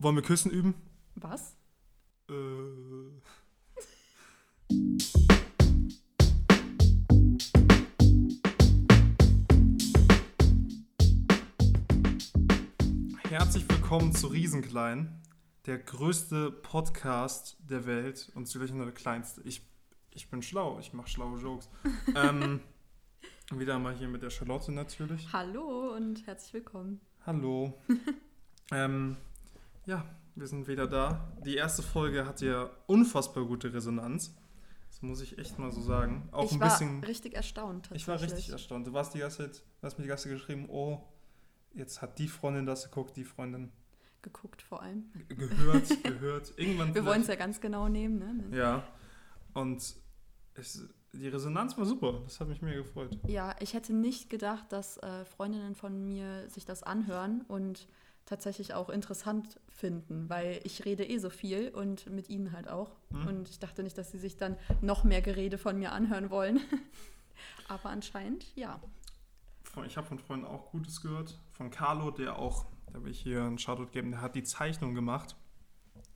Wollen wir Küssen üben? Was? Äh. Herzlich willkommen zu Riesenklein, der größte Podcast der Welt und zugleich nur der kleinste. Ich, ich bin schlau, ich mache schlaue Jokes. ähm, wieder mal hier mit der Charlotte natürlich. Hallo und herzlich willkommen. Hallo. ähm, ja, wir sind wieder da. Die erste Folge hat ja unfassbar gute Resonanz. Das muss ich echt mal so sagen. Auch ich ein war bisschen. richtig erstaunt. Ich war richtig tatsächlich. erstaunt. Du warst die ganze Zeit, du hast mir die ganze Zeit geschrieben, oh, jetzt hat die Freundin das geguckt, die Freundin Geguckt vor allem. gehört, gehört. Irgendwann Wir wollen es ja ganz genau nehmen, ne? Ja. Und es, die Resonanz war super. Das hat mich mega gefreut. Ja, ich hätte nicht gedacht, dass äh, Freundinnen von mir sich das anhören und tatsächlich auch interessant finden, weil ich rede eh so viel und mit ihnen halt auch. Hm? Und ich dachte nicht, dass sie sich dann noch mehr Gerede von mir anhören wollen. Aber anscheinend, ja. Ich habe von Freunden auch Gutes gehört. Von Carlo, der auch, da will ich hier einen Shoutout geben, der hat die Zeichnung gemacht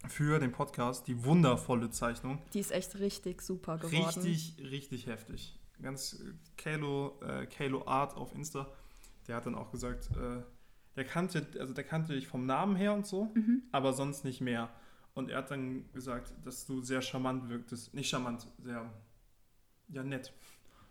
für den Podcast. Die wundervolle Zeichnung. Die ist echt richtig super geworden. Richtig, richtig heftig. Ganz äh, Kalo, äh, Kalo Art auf Insta, der hat dann auch gesagt, äh, der kannte, also der kannte dich vom Namen her und so, Mhm. aber sonst nicht mehr. Und er hat dann gesagt, dass du sehr charmant wirktest. Nicht charmant, sehr ja nett.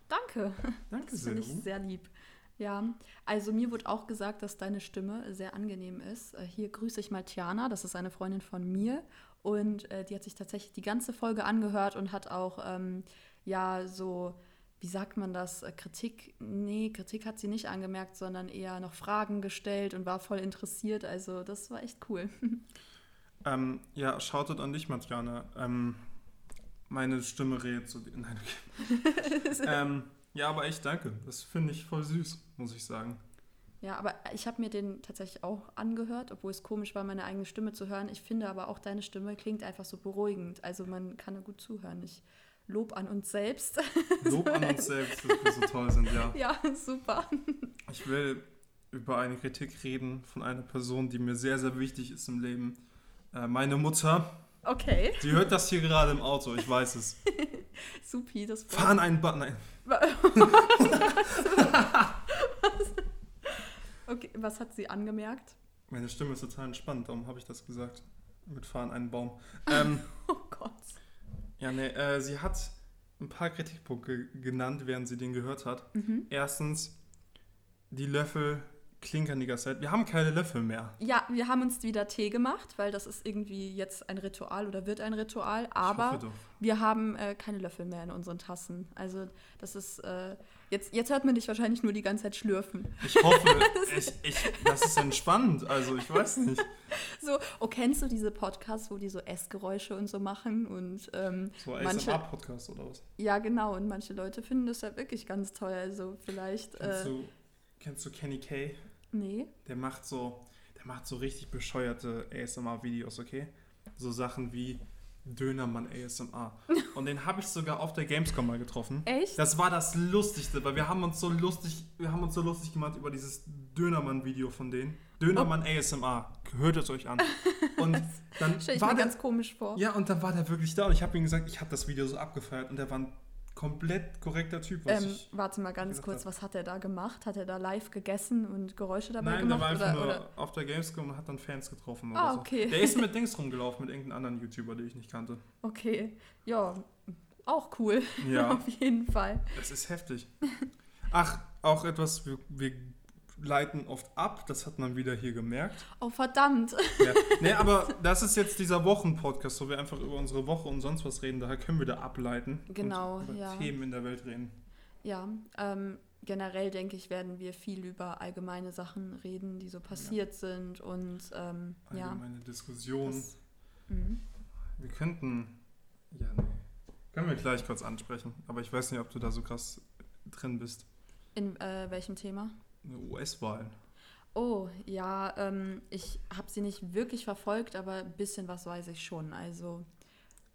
Danke. Danke Das sehr. finde ich sehr lieb. Ja, also mir wurde auch gesagt, dass deine Stimme sehr angenehm ist. Äh, Hier grüße ich mal Tiana, das ist eine Freundin von mir. Und äh, die hat sich tatsächlich die ganze Folge angehört und hat auch, ähm, ja, so, wie sagt man das, äh, Kritik, nee, Kritik hat sie nicht angemerkt, sondern eher noch Fragen gestellt und war voll interessiert. Also das war echt cool. Ähm, ja, shoutout an dich, Matjana. Ähm, meine Stimme redet so. Nein, okay. ähm, ja, aber echt danke. Das finde ich voll süß, muss ich sagen. Ja, aber ich habe mir den tatsächlich auch angehört, obwohl es komisch war, meine eigene Stimme zu hören. Ich finde aber auch deine Stimme klingt einfach so beruhigend. Also man kann gut zuhören. Ich lob an uns selbst. Lob an uns selbst, dass wir so toll sind, ja. ja, super. Ich will über eine Kritik reden von einer Person, die mir sehr, sehr wichtig ist im Leben. Äh, meine Mutter. Okay, Die hört das hier gerade im Auto, ich weiß es. supi, das freut Fahren einen Button. Nein. Okay, was hat sie angemerkt? Meine Stimme ist total entspannt, darum habe ich das gesagt. Mit Fahren einen Baum. Ähm, Oh Gott. Ja, nee, äh, sie hat ein paar Kritikpunkte genannt, während sie den gehört hat. Mhm. Erstens, die Löffel klinkern die ganze Zeit. Wir haben keine Löffel mehr. Ja, wir haben uns wieder Tee gemacht, weil das ist irgendwie jetzt ein Ritual oder wird ein Ritual. Aber wir haben äh, keine Löffel mehr in unseren Tassen. Also das ist, äh, jetzt, jetzt hört man dich wahrscheinlich nur die ganze Zeit schlürfen. Ich hoffe, ich, ich, das ist entspannend. Also, ich weiß nicht. So, oh, kennst du diese Podcasts, wo die so Essgeräusche und so machen? Und ähm, So Manche- ASMR-Podcast oder was? ja, genau, und manche Leute finden das ja wirklich ganz toll. Also vielleicht, Kennst, äh, du, kennst du Kenny Kay? Nee. Der macht so, der macht so richtig bescheuerte ASMR-Videos, okay? So Sachen wie Dönermann ASMR. Und den habe ich sogar auf der Gamescom mal getroffen. Echt? Das war das Lustigste, weil wir haben uns so lustig, wir haben uns so lustig gemacht über dieses Dönermann-Video von denen. Dönermann ASMR. Hört es euch an. Und dann Stell ich war mir der, ganz komisch vor. ja, und dann war der wirklich da und ich habe ihm gesagt, ich habe das Video so abgefeiert und der war ein komplett korrekter Typ, was Ähm, ich warte mal ganz kurz, hab. was hat er da gemacht? Hat er da live gegessen und Geräusche dabei Nein, der gemacht? war einfach oder, nur oder? auf der Gamescom und hat dann Fans getroffen Ah, so. okay. Der ist mit Dings rumgelaufen, mit irgendeinem anderen YouTuber, den ich nicht kannte. Okay, ja, auch cool, Ja, auf jeden Fall. es ist heftig. Ach, auch etwas, wir, wir leiten oft ab, das hat man wieder hier gemerkt. Oh, verdammt. Ja. Nee, aber das ist jetzt dieser Wochenpodcast, wo wir einfach über unsere Woche und sonst was reden, daher können wir da ableiten Genau, und über ja. Themen in der Welt reden. Ja, ähm, generell denke ich, werden wir viel über allgemeine Sachen reden, die so passiert sind und ähm, ja. Allgemeine Diskussion. Das, mhm. Wir könnten. Ja, nee. Können wir gleich kurz ansprechen. Aber ich weiß nicht, ob du da so krass drin bist. In äh, welchem Thema? US-Wahlen. Oh, ja, ähm, ich habe sie nicht wirklich verfolgt, aber ein bisschen was weiß ich schon. Also,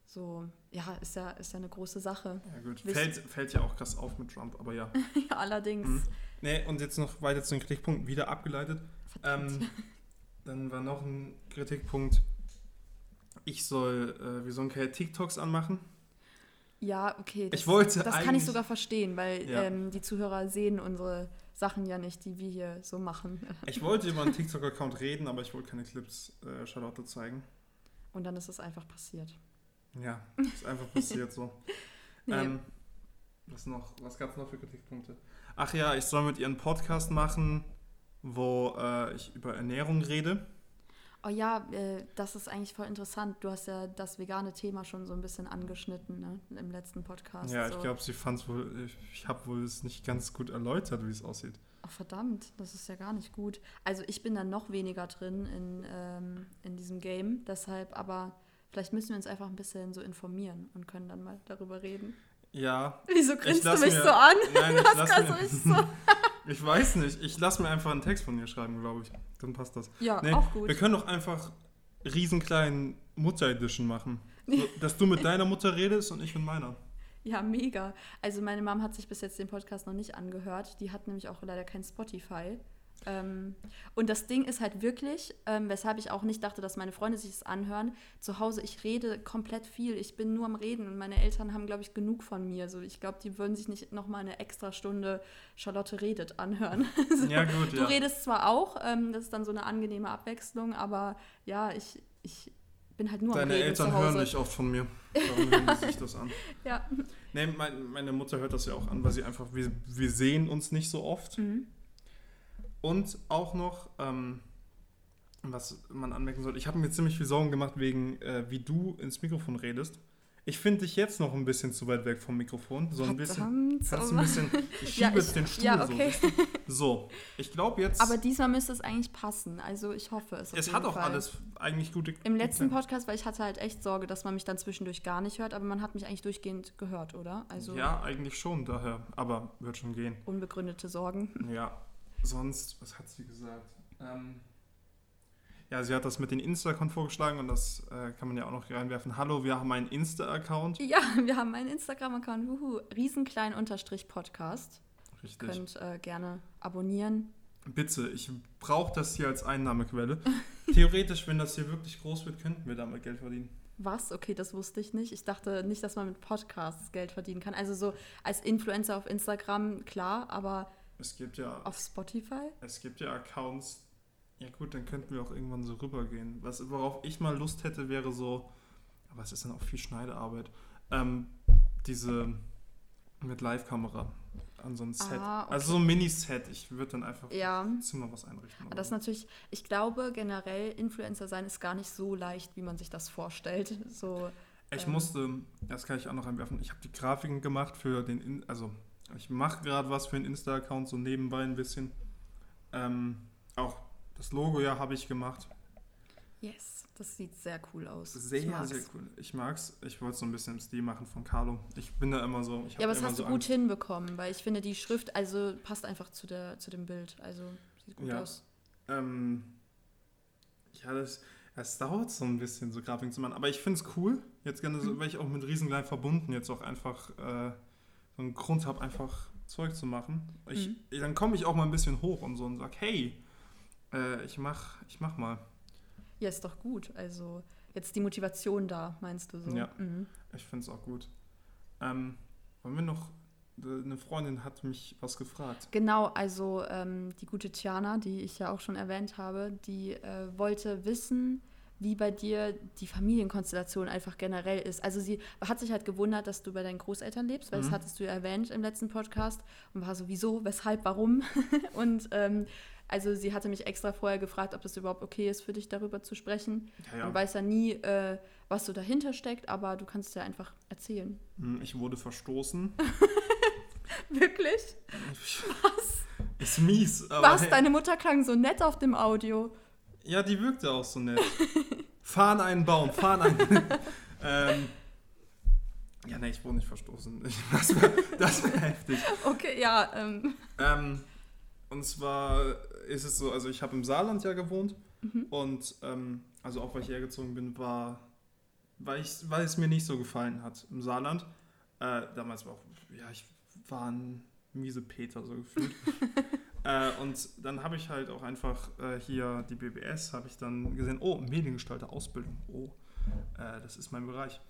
so, ja, ist ja, ist ja eine große Sache. Ja, gut. Fällt, fällt ja auch krass auf mit Trump, aber ja. ja, allerdings. Mhm. Nee, und jetzt noch weiter zu den Kritikpunkten wieder abgeleitet. Ähm, Dann war noch ein Kritikpunkt, ich soll, äh, wir sollen keine TikToks anmachen. Ja, okay. Ich wollte Das kann ich sogar verstehen, weil Ja. ähm, die Zuhörer sehen unsere Sachen ja nicht, die wir hier so machen. Ich wollte über einen TikTok-Account reden, aber ich wollte keine Clips äh, Charlotte zeigen. Und dann ist es einfach passiert. Ja, ist einfach passiert so. Nee. Ähm, was noch? Was gab es noch für Kritikpunkte? Ach ja, ich soll mit ihr einen Podcast machen, wo äh, ich über Ernährung rede. Oh ja, äh, das ist eigentlich voll interessant. Du hast ja das vegane Thema schon so ein bisschen angeschnitten ne? im letzten Podcast. ja, ich so. glaube, sie fand es wohl, ich, ich habe wohl es nicht ganz gut erläutert, wie es aussieht. Ach, verdammt, das ist ja gar nicht gut. Also ich bin da noch weniger drin in, ähm, in diesem Game. Deshalb, aber vielleicht müssen wir uns einfach ein bisschen so informieren und können dann mal darüber reden. Ja, Wieso ich grinst du mich mir, so an? Nein, ich lass mir, so. ich weiß nicht, ich lasse mir einfach einen Text von ihr schreiben, glaube ich. Dann passt das. Ja, Nee, auch gut. Wir können doch einfach riesenkleinen Mutter-Edition machen. So, dass du mit deiner Mutter redest und ich mit meiner. Ja, mega. Also meine Mom hat sich bis jetzt den Podcast noch nicht angehört. Die hat nämlich auch leider kein Spotify. Ähm, und das Ding ist halt wirklich, ähm, weshalb ich auch nicht dachte, dass meine Freunde sich das anhören. Zu Hause, ich rede komplett viel. Ich bin nur am Reden und meine Eltern haben, glaube ich, genug von mir. So, ich glaube, die würden sich nicht nochmal eine extra Stunde Charlotte redet anhören. so. Ja, gut, Du ja. redest zwar auch, ähm, das ist dann so eine angenehme Abwechslung, aber ja, ich, ich bin halt nur am Deine Reden Eltern zu Hause. hören nicht oft von mir. Darum hören sich das an. Ja. Nee, mein, meine Mutter hört das ja auch an, weil sie einfach, wir, wir sehen uns nicht so oft. Mhm. Und auch noch, ähm, was man anmerken sollte, ich habe mir ziemlich viel Sorgen gemacht wegen, äh, wie du ins Mikrofon redest. Ich finde dich jetzt noch ein bisschen zu weit weg vom Mikrofon. So ein bisschen. Kannst du ein bisschen. Ich Ja, schiebe ich- jetzt den Stuhl ja, so. okay. du? So, ich glaube jetzt. Aber diesmal müsste es eigentlich passen. Also ich hoffe es. es hat auch Fall. alles eigentlich gute. Im letzten. Podcast, weil ich hatte halt echt Sorge, dass man mich dann zwischendurch gar nicht hört, aber man hat mich eigentlich durchgehend gehört, oder? Also Ja, eigentlich schon, daher. Aber wird schon gehen. unbegründete Sorgen. Ja, sonst, was hat sie gesagt? Ähm, ja, sie hat das mit den Insta-Account vorgeschlagen und das äh, kann man ja auch noch reinwerfen. Hallo, wir haben einen Insta-Account. Ja, wir haben einen Instagram-Account, wuhu, riesenklein unterstrich Podcast. Richtig. Könnt äh, gerne abonnieren. Bitte, ich brauche das hier als Einnahmequelle. Theoretisch, wenn das hier wirklich groß wird, könnten wir damit Geld verdienen. Was? Okay, das wusste ich nicht. Ich dachte nicht, dass man mit Podcasts Geld verdienen kann. Also so als Influencer auf Instagram, klar, aber Es gibt ja, auf Spotify? es gibt ja Accounts. Ja gut, dann könnten wir auch irgendwann so rübergehen. Was, worauf ich mal Lust hätte, wäre so, aber es ist dann auch viel Schneidearbeit. Ähm, diese mit Live-Kamera an so ein Set. Ah, okay. Also so ein Mini-Set. Ich würde dann einfach Ja. im Zimmer was einrichten. Aber das ist natürlich, ich glaube generell, Influencer sein ist gar nicht so leicht, wie man sich das vorstellt. So, Ich Ähm. musste, das kann ich auch noch einwerfen, ich habe die Grafiken gemacht für den, also ich mache gerade was für den Insta-Account, so nebenbei ein bisschen. Ähm, auch das Logo ja habe ich gemacht. yes, das sieht sehr cool aus. Sehr, sehr cool. Ich mag's. Ich wollte es so ein bisschen im Stil machen von Carlo. Ich bin da immer so. Ja, aber das hast so du gut Angst. hinbekommen, weil ich finde, die Schrift, also passt einfach zu, der, zu dem Bild. Also sieht gut Ja. aus. Ähm, ja, das, es dauert so ein bisschen, so Grafiken zu machen. Aber ich finde es cool. Jetzt gerne so, Mhm. weil ich auch mit Riesenglein verbunden jetzt auch einfach äh, so einen Grund habe, einfach Zeug zu machen. Ich, Mhm. Dann komme ich auch mal ein bisschen hoch und so und sage, hey, äh, ich mach, ich mach mal. Ja, ist doch gut. Also jetzt die Motivation da, meinst du so? Ja. Mhm. Ich finde es auch gut. Ähm, wollen wir noch, eine Freundin hat mich was gefragt. Genau, also ähm, die gute Tiana, die ich ja auch schon erwähnt habe, die äh, wollte wissen, wie bei dir die Familienkonstellation einfach generell ist. Also sie hat sich halt gewundert, dass du bei deinen Großeltern lebst, weil das Mhm. hattest du ja erwähnt im letzten Podcast und war so, wieso, weshalb, warum? und ähm, also sie hatte mich extra vorher gefragt, ob das überhaupt okay ist für dich, darüber zu sprechen. Ja, Man weiß ja nie, äh, was so dahinter steckt, aber du kannst ja einfach erzählen. Hm, Ich wurde verstoßen. Wirklich? Was? Ist mies, aber Was? hey. Deine Mutter klang so nett auf dem Audio. Ja, die wirkte auch so nett. fahren einen Baum, fahren einen. ähm, ja, nee, ich wurde nicht verstoßen. Das wäre das wär heftig. Okay, ja, ähm, Ähm, und zwar ist es so, also ich habe im Saarland ja gewohnt und ähm, also auch weil ich hergezogen bin, war, weil, ich, weil es mir nicht so gefallen hat im Saarland. Äh, damals war auch, ja, ich war ein miese Peter so gefühlt. Äh, und dann habe ich halt auch einfach äh, hier die BBS, habe ich dann gesehen, oh, Mediengestalter Ausbildung, oh, äh, das ist mein Bereich.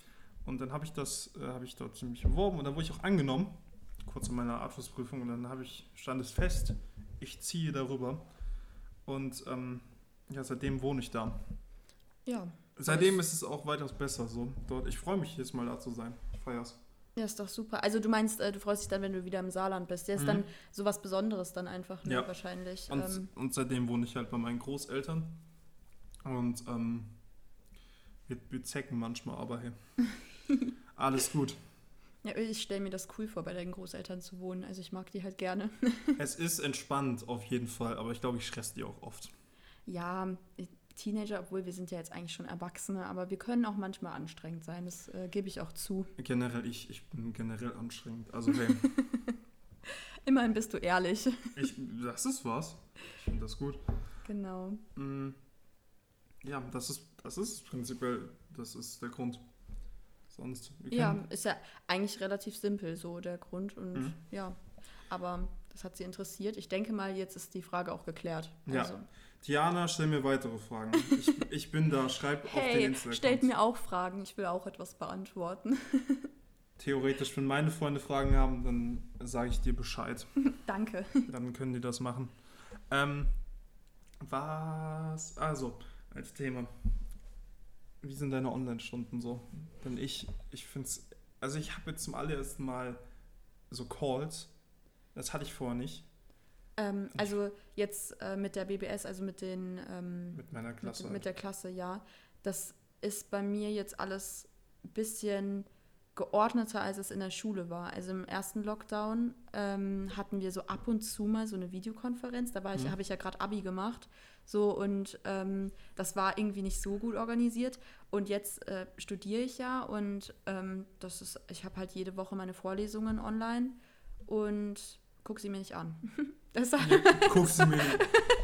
Und dann habe ich das, äh, habe ich dort ziemlich beworben und dann wurde ich auch angenommen, kurz in meiner Abschlussprüfung und dann habe ich, stand es fest, ich ziehe darüber. Und ähm, ja, seitdem wohne ich da. Ja. Seitdem ist es auch weitaus besser so. Dort, ich freue mich jetzt mal da zu sein. Ich feier's. Ja, ist doch super. Also du meinst, äh, du freust dich dann, wenn du wieder im Saarland bist. Ja, ist Mhm. dann sowas Besonderes dann einfach, ne? Ja. Wahrscheinlich. Und, Ähm, und seitdem wohne ich halt bei meinen Großeltern. Und ähm, wir, wir zecken manchmal, aber hey. Alles gut. ja, ich stelle mir das cool vor, bei deinen Großeltern zu wohnen. Also ich mag die halt gerne. Es ist entspannt auf jeden Fall, aber ich glaube, ich stress die auch oft. Ja, Teenager, obwohl wir sind ja jetzt eigentlich schon Erwachsene, aber wir können auch manchmal anstrengend sein. Das äh, gebe ich auch zu. Generell, ich, ich bin generell anstrengend. Also hey, Immerhin bist du ehrlich. ich, das ist was. Ich finde das gut. genau. Mm, Ja, das ist, das ist prinzipiell, das ist der Grund. Sonst, Ja, ist ja eigentlich relativ simpel so der Grund und Mhm. ja, aber das hat sie interessiert. Ich denke mal, jetzt ist die Frage auch geklärt. Ja. Diana, stell mir weitere Fragen. Ich, ich bin da, schreib auf den hey, Instagram. stellt mir auch Fragen. Ich will auch etwas beantworten. Theoretisch, wenn meine Freunde Fragen haben, dann sage ich dir Bescheid. Danke. Dann können die das machen. Ähm, was, also, als Thema. Wie sind deine Online-Stunden so? Denn ich, ich finde es, also ich habe jetzt zum allerersten Mal so Calls. Das hatte ich vorher nicht Ähm, also jetzt äh, mit der BBS, also mit den ähm, mit meiner Klasse. Mit, mit der Klasse, ja. Das ist bei mir jetzt alles ein bisschen geordneter, als es in der Schule war. Also im ersten Lockdown ähm, hatten wir so ab und zu mal so eine Videokonferenz. Da war ich, Mhm. habe ich ja gerade Abi gemacht. So und ähm, das war irgendwie nicht so gut organisiert. Und jetzt äh, studiere ich ja und ähm, das ist, ich habe halt jede Woche meine Vorlesungen online und gucke sie mir nicht an. Deshalb Guckst du mir.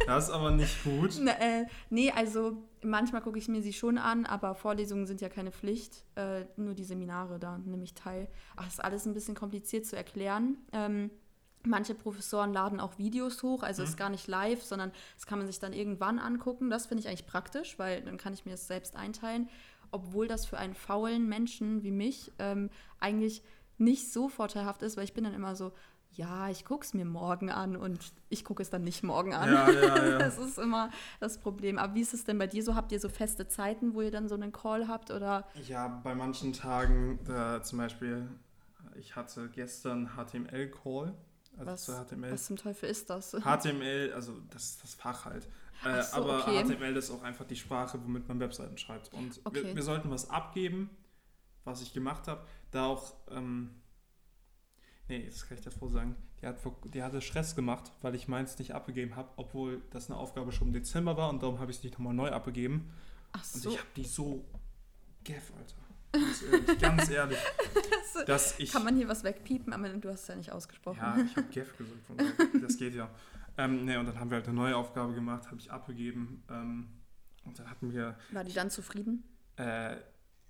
Das ist aber nicht gut. Na, äh, nee, also manchmal gucke ich mir sie schon an, aber Vorlesungen sind ja keine Pflicht. Äh, nur die Seminare, da nehme ich teil. Ach, ist alles ein bisschen kompliziert zu erklären. Ähm, manche Professoren laden auch Videos hoch, also Mhm. ist gar nicht live, sondern das kann man sich dann irgendwann angucken. Das finde ich eigentlich praktisch, weil dann kann ich mir das selbst einteilen. Obwohl das für einen faulen Menschen wie mich ähm, eigentlich nicht so vorteilhaft ist, weil ich bin dann immer so, ja, ich gucke es mir morgen an und ich gucke es dann nicht morgen an. Ja, ja, ja. Das ist immer das Problem. Aber wie ist es denn bei dir so? Habt ihr so feste Zeiten, wo ihr dann so einen Call habt? Oder Ja, bei manchen Tagen, da zum Beispiel, ich hatte gestern HTML-Call. Also was, zu HTML. was zum Teufel ist das? HTML, also das ist das Fach halt. Äh, so, aber okay. HTML ist auch einfach die Sprache, womit man Webseiten schreibt. Und Okay. wir, wir sollten was abgeben, was ich gemacht habe. Da auch, ähm, nee, das kann ich davor sagen, die, hat, die hatte Stress gemacht, weil ich meins nicht abgegeben habe, obwohl das eine Aufgabe schon im Dezember war und darum habe ich es nicht nochmal neu abgegeben. Ach Und so. ich habe die so geff, Alter. Ganz ehrlich, ganz ehrlich. Das- Dass ich, Kann man hier was wegpiepen? Aber du hast es ja nicht ausgesprochen. ja, ich habe Geff gesagt, von das geht ja. Ähm, ne, und dann haben wir halt eine neue Aufgabe gemacht, habe ich abgegeben. Ähm, und dann hatten wir, War die dann zufrieden? äh,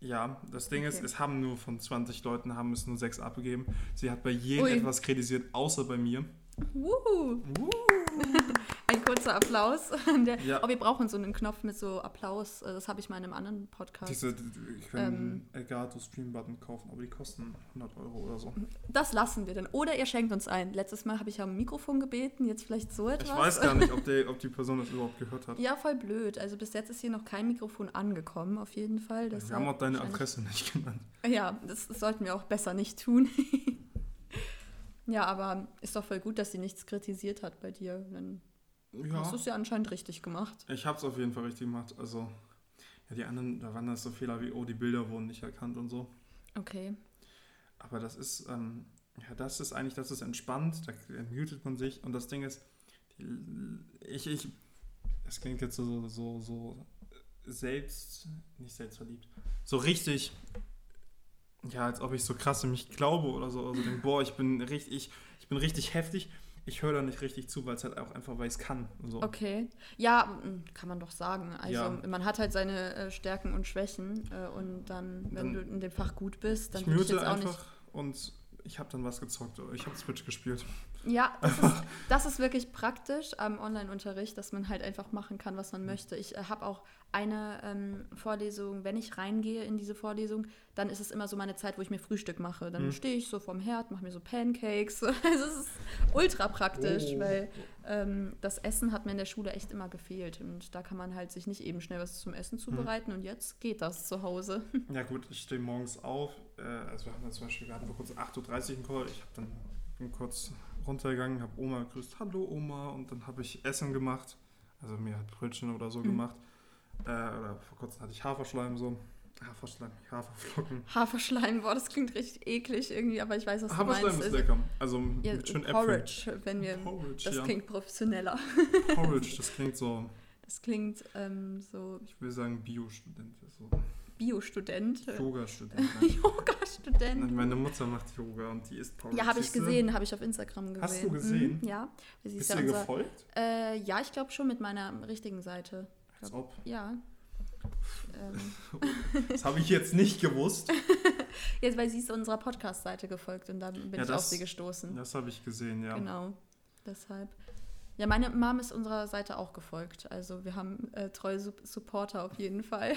ja, das Ding ist, Okay. es haben nur von 20 Leuten, haben es nur sechs abgegeben. Sie hat bei jedem Ui. etwas kritisiert, außer bei mir. Wuhu. Uh. Kurzer Applaus. Der, Ja. Oh, wir brauchen so einen Knopf mit so Applaus. Äh, Das habe ich mal in einem anderen Podcast. Diese, die- ich kann Ähm. einen Elgato Stream Button kaufen, aber die kosten 100 Euro oder so. Das lassen wir dann. Oder ihr schenkt uns ein. Letztes Mal habe ich ja ein Mikrofon gebeten, jetzt vielleicht so etwas. Ich weiß gar nicht, ob die, ob die Person das überhaupt gehört hat. Ja, voll blöd. Also bis jetzt ist hier noch kein Mikrofon angekommen, auf jeden Fall. wir Deshalb haben auch deine Adresse nicht genannt. Ja, das, das sollten wir auch besser nicht tun. ja, aber ist doch voll gut, dass sie nichts kritisiert hat bei dir. Dann Ja. hast du es ja anscheinend richtig gemacht. Ich habe es auf jeden Fall richtig gemacht. Also, ja, die anderen, da waren das so Fehler wie, oh, die Bilder wurden nicht erkannt und so. Okay. Aber das ist, ähm, ja, das ist eigentlich, das ist entspannt, da mutet man sich. Und das Ding ist, die, ich, ich, das klingt jetzt so, so, so selbst, nicht selbstverliebt, so richtig, ja, als ob ich so krass in mich glaube oder so. Also denk, boah, ich bin richtig, ich bin richtig heftig. Ich höre da nicht richtig zu, weil es halt auch einfach, weil ich es kann. So. Okay. Ja, kann man doch sagen. Also Ja. man hat halt seine äh, Stärken und Schwächen äh, und dann, wenn Dann- du in dem Fach gut bist, dann ich würde ich jetzt auch einfach nicht. und ich habe dann was gezockt. oder Ich habe Switch gespielt. Ja, das ist, das ist wirklich praktisch am Online-Unterricht, dass man halt einfach machen kann, was man möchte. Ich äh, habe auch eine ähm, Vorlesung, wenn ich reingehe in diese Vorlesung, dann ist es immer so meine Zeit, wo ich mir Frühstück mache. Dann Mhm. stehe ich so vorm Herd, mache mir so Pancakes. Also es ist ultra praktisch, Oh. weil ähm, das Essen hat mir in der Schule echt immer gefehlt. Und da kann man halt sich nicht eben schnell was zum Essen Mhm. zubereiten. Und jetzt geht das zu Hause. Ja gut, ich stehe morgens auf. Äh, also wir hatten dann zum Beispiel, wir hatten vor kurz 8.30 Uhr einen Call. Ich habe dann kurz runtergegangen, habe Oma gegrüßt, hallo Oma, und dann habe ich Essen gemacht. Also mir hat Brötchen oder so Mhm. gemacht. Äh, oder vor kurzem hatte ich Haferschleim so. Haferschleim, Haferflocken. Haferschleim, boah, das klingt richtig eklig irgendwie, aber ich weiß, was du Haferschleim meinst. ist Also, lecker. Also Ja, mit schön Äpfeln. Porridge, wenn wir. Porridge, Das ja. klingt professioneller. Porridge, das klingt so, Das klingt ähm, so ich will sagen Bio-Student. So Biostudent. Yoga-Student. Nein. Yoga-Student. Meine Mutter macht Yoga und die isst Porridge. Ja, habe ich gesehen, habe ich auf Instagram gesehen. Hast du gesehen? Mhm, ja. Sie ist Bist ja du ihr unser, gefolgt? äh, ja, ich glaube schon mit meiner richtigen Seite. Als ob. Ja. Ähm, Das habe ich jetzt nicht gewusst. jetzt, weil sie ist unserer Podcast-Seite gefolgt und dann bin Ja, ich auf das- sie gestoßen. Das habe ich gesehen, ja. Genau. Deshalb. Ja, meine Mom ist unserer Seite auch gefolgt. Also wir haben äh, treue Sup Supporter auf jeden Fall.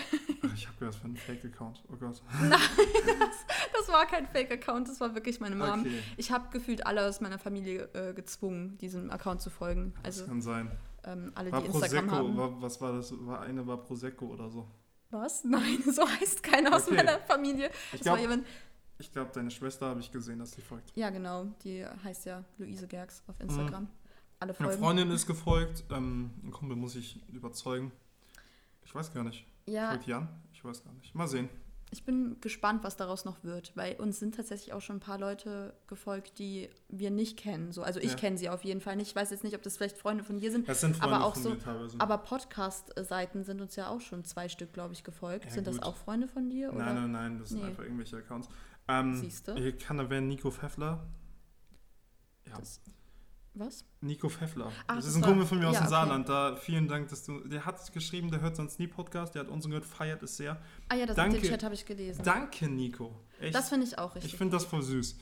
Ich habe gehört, für einen Fake-Account. Oh Gott. Das war kein Fake-Account, das war wirklich meine Mom. Okay, Ich habe gefühlt alle aus meiner Familie äh, gezwungen, diesem Account zu folgen. das Also kann sein. ähm, alle, War die Instagram Prosecco, haben. war, was war das? War eine war Prosecco oder so. Was? Nein, so heißt keiner aus Okay. meiner Familie. Ich Das war glaube, jemand. ich glaub, deine Schwester habe ich gesehen, dass sie folgt. Ja, genau. Die heißt ja Luise Gerks auf Instagram. Alle Eine folgen. Freundin ist gefolgt. Ähm, ein Kumpel muss ich überzeugen. Ich weiß gar nicht. Ja, Folgt Jan? Ich weiß gar nicht. Mal sehen. ich bin gespannt, was daraus noch wird, weil uns sind tatsächlich auch schon ein paar Leute gefolgt, die wir nicht kennen. So, also ich Ja. kenne sie auf jeden Fall nicht. Ich weiß jetzt nicht, ob das vielleicht Freunde von dir sind. Das sind Freunde Aber auch von so- mir teilweise. Aber Podcast-Seiten sind uns ja auch schon zwei Stück, glaube ich, gefolgt. Ja, sind das gut. auch Freunde von dir? Oder? nein, nein, nein, das sind Nee. einfach irgendwelche Accounts. Ähm, Siehste? Ich kann erwähnen Nico Pfeffler. Ja. Das, was? Nico Pfeffler. Ach, das ist ein war- Kumpel von mir aus ja, dem okay. Saarland. Da vielen Dank, dass du. Der hat geschrieben, der hört sonst nie Podcast, der hat unseren gehört, feiert es sehr. Ah ja, das Danke. den Chat habe ich gelesen. Danke, Nico. Echt. Das finde ich auch richtig. ich finde das voll süß.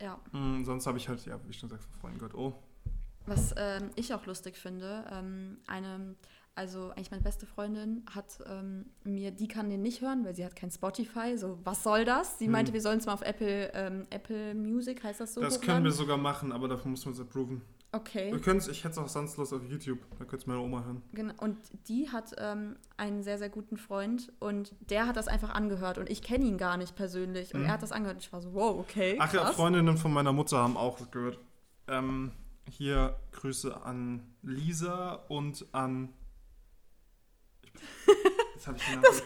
ja. Mm, sonst habe ich halt, ja, wie ich schon gesagt, von Freunden gehört. Oh, Was ähm, ich auch lustig finde, ähm, eine, also eigentlich meine beste Freundin hat ähm, mir, die kann den nicht hören, weil sie hat kein Spotify. So, was soll das? Sie Hm. meinte, wir sollen es mal auf Apple, ähm, Apple Music, heißt das so? das hochladen? können wir sogar machen, aber dafür müssen wir es approven. Okay. Wir können es, ich hätte es auch sonst los auf YouTube. Da könnte es meine Oma hören. Genau. Und die hat ähm, einen sehr, sehr guten Freund und der hat das einfach angehört und ich kenne ihn gar nicht persönlich und Mhm. er hat das angehört ich war so, wow, okay. Ach ja, krass. Freundinnen von meiner Mutter haben auch gehört. Ähm, hier Grüße an Lisa und an. Ich, jetzt habe ich den Namen.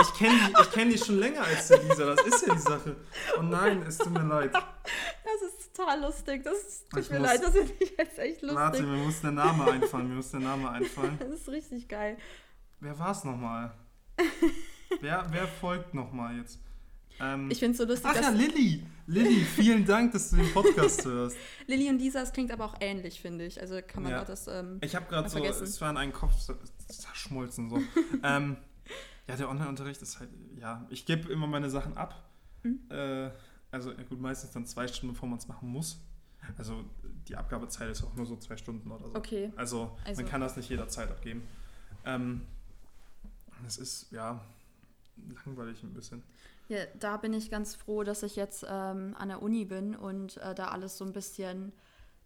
Ich kenne die, ich kenn die schon länger als die Lisa, das ist ja die Sache. Oh nein, es tut mir leid. Das ist total lustig. Das tut Ich mir muss- leid, das finde ich jetzt echt lustig. Warte, mir muss der Name einfallen, mir muss der Name einfallen. Das ist richtig geil. Wer war es nochmal? Wer, wer folgt nochmal jetzt? Ähm, Ich finde es so lustig, Ach ja, dass Lilly. Lilly, vielen Dank, dass du den Podcast hörst. Lilly und Lisa, es klingt aber auch ähnlich, finde ich. Also kann man Ja. auch das. Ähm, Ich habe gerade so, vergessen. es war in einen Kopf zer- zerschmolzen. So. ähm, ja, der Online-Unterricht ist halt, ja, ich gebe immer meine Sachen ab. Mhm. Äh, also gut, meistens dann zwei Stunden, bevor man es machen muss. Also die Abgabezeit ist auch nur so zwei Stunden oder so. okay. Also, Also- man kann das nicht jederzeit abgeben. Ähm, es ist, ja, langweilig ein bisschen. Ja, da bin ich ganz froh, dass ich jetzt ähm, an der Uni bin und äh, da alles so ein bisschen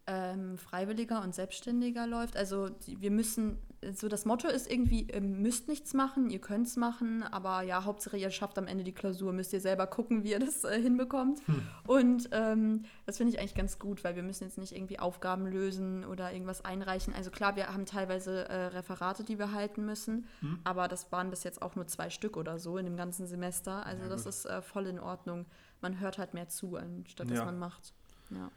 ähm, freiwilliger und selbstständiger läuft. Also die, wir müssen, so das Motto ist irgendwie, ihr müsst nichts machen, ihr könnt es machen, aber ja, Hauptsache ihr schafft am Ende die Klausur, müsst ihr selber gucken, wie ihr das äh, hinbekommt. Hm. Und ähm, das finde ich eigentlich ganz gut, weil wir müssen jetzt nicht irgendwie Aufgaben lösen oder irgendwas einreichen. Also klar, wir haben teilweise äh, Referate, die wir halten müssen, Hm. aber das waren bis jetzt auch nur zwei Stück oder so in dem ganzen Semester. Also Ja, das ist äh, voll in Ordnung. Man hört halt mehr zu, anstatt Ja. dass man macht. Ja.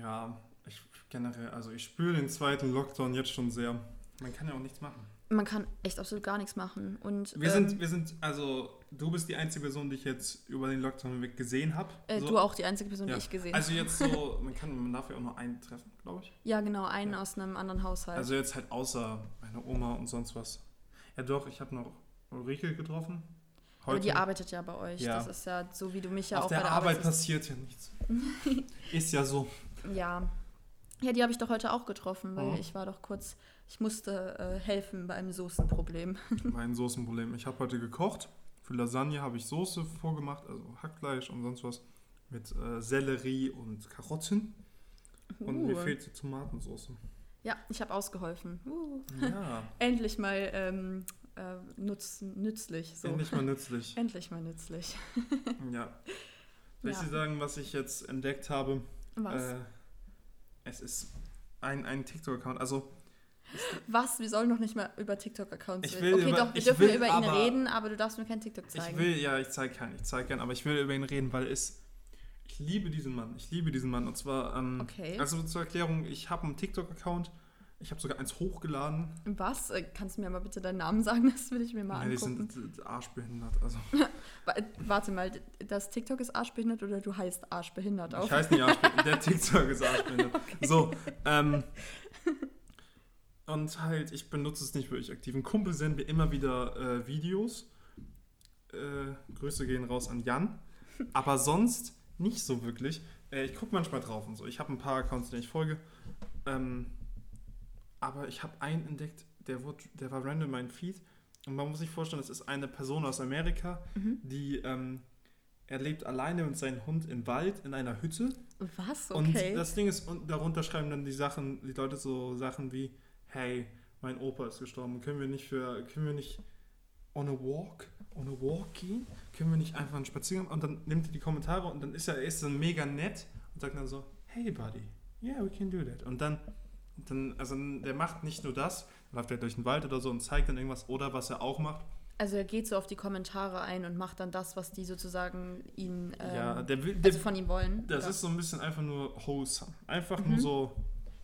Ja, ich generell, also ich spüre den zweiten Lockdown jetzt schon sehr. Man kann ja auch nichts machen. Man kann echt absolut gar nichts machen. Und Wir ähm, sind, wir sind, also du bist die einzige Person, die ich jetzt über den Lockdown hinweg gesehen habe. äh, so. du auch die einzige Person, Ja. die ich gesehen Also jetzt so, man kann, man darf ja auch nur einen treffen, glaube ich. Ja, genau, einen Ja. aus einem anderen Haushalt. Also jetzt halt außer meine Oma und sonst was. Ja doch, ich habe noch Ulrike getroffen. aber Heute. die arbeitet ja bei euch. Ja. Das ist ja so, wie du mich ja Auf auch der bei der Arbeit Arbeit passiert ja nichts. Ist ja so. Ja. Ja, die habe ich doch heute auch getroffen, weil Oh. ich war doch kurz, ich musste äh, helfen bei einem Soßenproblem. Mein Soßenproblem. Ich habe heute gekocht. Für Lasagne habe ich Soße vorgemacht, also Hackfleisch und sonst was. Mit äh, Sellerie und Karotten. Und mir Uh. fehlt die Tomatensoße. Ja, ich habe ausgeholfen. Uh. Ja, Endlich mal ähm, äh, nutz, nützlich. So. endlich mal nützlich. Endlich mal nützlich. Ja. Soll ich Ja. dir sagen, was ich jetzt entdeckt habe? Was? Äh, es ist ein, ein TikTok-Account. Also, Was? Wir sollen noch nicht mal über TikTok-Accounts reden. Okay, über- doch, wir ich dürfen über ihn reden, aber du darfst mir kein TikTok zeigen. ich will, ja, ich zeige keinen, ich zeige keinen, aber ich will über ihn reden, weil es. Ich liebe diesen Mann. Ich liebe diesen Mann. Und zwar, ähm, Okay. also zur Erklärung, ich habe einen TikTok-Account. Ich habe sogar eins hochgeladen. Was? Äh, Kannst du mir mal bitte deinen Namen sagen? Das will ich mir mal die angucken. sind äh, arschbehindert. Also, Wa- Warte mal, das TikTok ist arschbehindert oder du heißt arschbehindert auch? ich heiße nicht arschbehindert, der TikTok ist arschbehindert. So, ähm, und halt, ich benutze es nicht wirklich aktiv. Ein Kumpel sendet mir immer wieder äh, Videos. Äh, Grüße gehen raus an Jan. Aber sonst nicht so wirklich. Äh, ich gucke manchmal drauf und so. Ich habe ein paar Accounts, denen ich folge. Ähm, aber ich habe einen entdeckt, der, wurde, der war random in meinem Feed. Und man muss sich vorstellen, das ist eine Person aus Amerika, Mhm. die ähm, er lebt alleine mit seinem Hund im Wald in einer Hütte. Was? Und Okay. das Ding ist, und darunter schreiben dann die Sachen, die Leute so Sachen wie, hey, mein Opa ist gestorben, können wir nicht für, können wir nicht on a walk, on a walk gehen? Können wir nicht einfach einen Spaziergang? Und dann nimmt er die Kommentare und dann ist er, ist dann mega nett und sagt dann so, hey buddy, yeah, we can do that. Und dann, und dann also der macht nicht nur das, dann läuft er durch den Wald oder so und zeigt dann irgendwas, oder was er auch macht, also er geht so auf die Kommentare ein und macht dann das, was die sozusagen ihn, ähm, ja, der will, der, also von ihm wollen. Das oder? ist so ein bisschen einfach nur wholesome. Einfach Mhm. nur so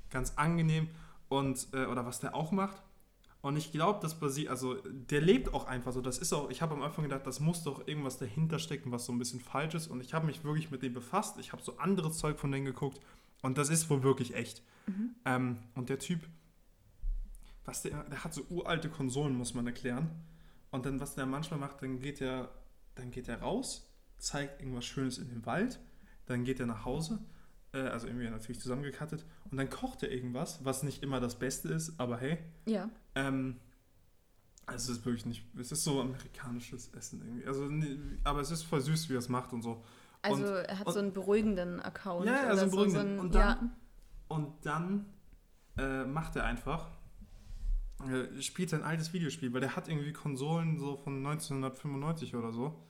ganz angenehm und äh, oder was der auch macht. Und ich glaube, das basiert, also der lebt auch einfach so. Das ist auch, ich habe am Anfang gedacht, das muss doch irgendwas dahinter stecken, was so ein bisschen falsch ist. Und ich habe mich wirklich mit dem befasst. Ich habe so anderes Zeug von denen geguckt. Und das ist wohl wirklich echt. Mhm. Ähm, und der Typ, was der, der hat so uralte Konsolen, muss man erklären. Und dann, was der manchmal macht, dann geht er, dann geht er raus, zeigt irgendwas Schönes in den Wald, dann geht er nach Hause, äh, also irgendwie natürlich zusammengekattet, und dann kocht er irgendwas, was nicht immer das Beste ist, aber hey, Ja. ähm, also es ist wirklich nicht, es ist so amerikanisches Essen irgendwie. Also, aber es ist voll süß, wie er es macht und so. Also Und- er hat und- so einen beruhigenden Account. Ja, ja, oder so einen beruhigenden. So Und ein, dann- ja, Und dann äh, macht er einfach, äh, spielt sein altes Videospiel, weil der hat irgendwie Konsolen so von 1995 oder so.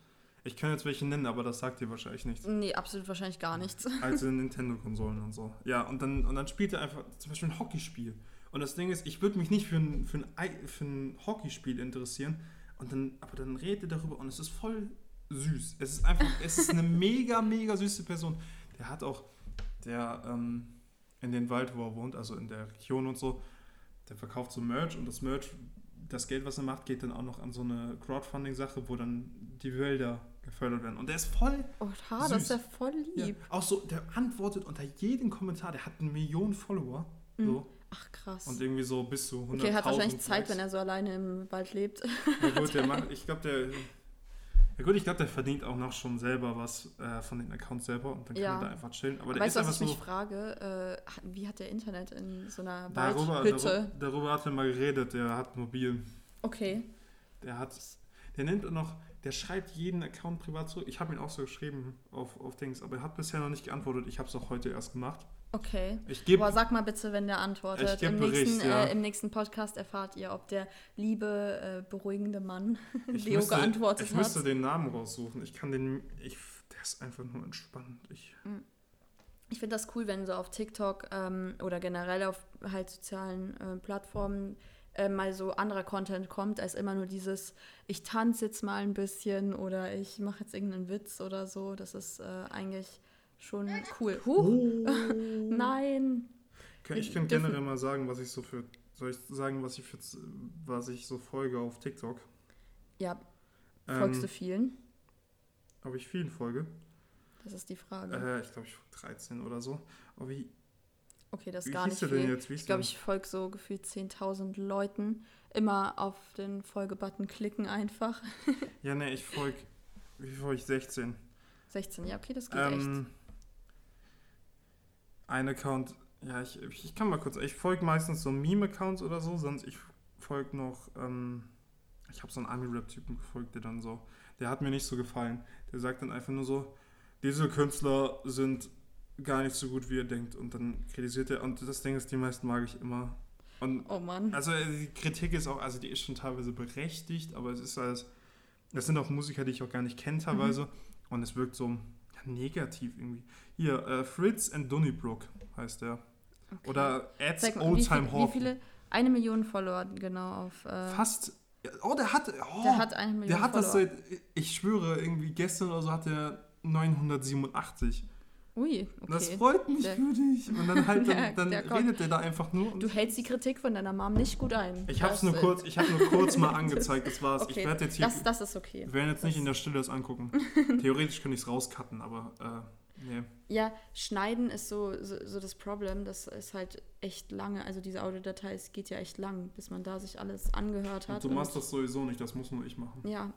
Ich kann jetzt welche nennen, aber das sagt dir wahrscheinlich nichts. nee, absolut wahrscheinlich gar nichts. Alte Nintendo-Konsolen und so. Ja, und dann, und dann spielt er einfach zum Beispiel ein Hockeyspiel. Und das Ding ist, ich würde mich nicht für ein, für, ein, Ei- für ein Hockeyspiel interessieren. Und dann, aber dann redet er darüber und es ist voll süß. Es ist einfach, es ist eine mega, mega süße Person. Der hat auch, der ähm, in den Wald, wo er wohnt, also in der Region und so, der verkauft so Merch und das Merch, das Geld, was er macht, geht dann auch noch an so eine Crowdfunding-Sache, wo dann die Wälder gefördert werden. Und der ist voll Oh, ha, das ist Süß. ja voll ja, lieb. auch so, der antwortet unter jedem Kommentar, der hat eine Million Follower. So, Ach, krass. und irgendwie so bis zu 100.000. Mhm. okay, er hat wahrscheinlich Zeit, Likes. wenn er so alleine im Wald lebt. Ja gut, der macht, ich glaube, der. Ja gut, ich glaube, der verdient auch noch schon selber was äh, von den Accounts selber und dann kann Ja. er da einfach chillen. Aber der ist du, was einfach ich mich so. frage? Äh, wie hat der Internet in so einer Darüber, Waldhütte? darüber, darüber hat er mal geredet, der hat mobil. Okay. Der hat. Der nimmt noch. Der schreibt jeden Account privat zurück. Ich habe ihn auch so geschrieben auf, auf Dings, aber er hat bisher noch nicht geantwortet. Ich habe es auch heute erst gemacht. Okay. Ich gebe Aber sag mal bitte, wenn der antwortet. Ich geb Im Bericht, nächsten, ja. äh, Im nächsten Podcast erfahrt ihr, ob der liebe, äh, beruhigende Mann Ich Leo müsste, geantwortet ich müsste hat. den Namen raussuchen. Ich kann den. Ich, der ist einfach nur entspannt. Ich, Ich finde das cool, wenn so auf TikTok ähm, oder generell auf halt sozialen äh, Plattformen äh, mal so anderer Content kommt, als immer nur dieses, ich tanze jetzt mal ein bisschen oder ich mache jetzt irgendeinen Witz oder so. Das ist äh, eigentlich schon cool. Huch, nein. ich kann Dürfen- generell mal sagen, was ich so für. Soll ich sagen, was ich für was ich so folge auf TikTok? Ja, folgst Ähm, du vielen? Ob ich vielen folge? Das ist die Frage. Äh, ich glaube, ich folge 13 oder so. Aber wie, okay, das ist wie gar nicht der denn viel. jetzt? Wie hieß Ich glaube, ich folge so gefühlt 10.000 Leuten. Immer auf den Folgebutton klicken einfach. Ja, ne, ich folge. Wie folge ich? 16. 16, ja, okay, das geht echt. Ein Account Ja, ich, ich kann mal kurz. Ich folge meistens so Meme-Accounts oder so, sonst ich folge noch. Ähm, ich habe so einen Ami-Rap-Typen gefolgt, der dann so. Der hat mir nicht so gefallen. Der sagt dann einfach nur so: Diese Künstler sind gar nicht so gut, wie ihr denkt. Und dann kritisiert er. Und das Ding ist, die meisten mag ich immer. Und Oh Mann. also äh, die Kritik ist auch, also die ist schon teilweise berechtigt, aber es ist alles. Das sind auch Musiker, die ich auch gar nicht kenne teilweise. Mhm. Und es wirkt so negativ irgendwie. Hier, äh, Fritz and Donnybrook heißt der. Okay. Oder Ads wie, Oldtime viel, wie Hawk. viele? Eine Million Follower, genau, auf. Äh, Fast. Oh, der hat. Oh, Der hat eine Million Der hat das Follower. seit. Ich schwöre, irgendwie gestern oder so hat er 987. Ui, okay. Das freut mich Der- für dich. Und dann halt, Der- dann, dann der redet er da einfach nur. und- Du hältst die Kritik von deiner Mom nicht gut ein. ich hab's Das, nur kurz, ich habe nur kurz mal angezeigt, das war's. Okay, ich werde jetzt hier. das, das ist okay. Wir werden jetzt nicht in der Stille das angucken. Theoretisch könnte ich es rauscutten, aber äh, nee. Ja, schneiden ist so, so, so das Problem. Das ist halt echt lange. Also diese Audiodatei, es geht ja echt lang, bis man da sich alles angehört hat. Und du machst das sowieso nicht, das muss nur ich machen. Ja.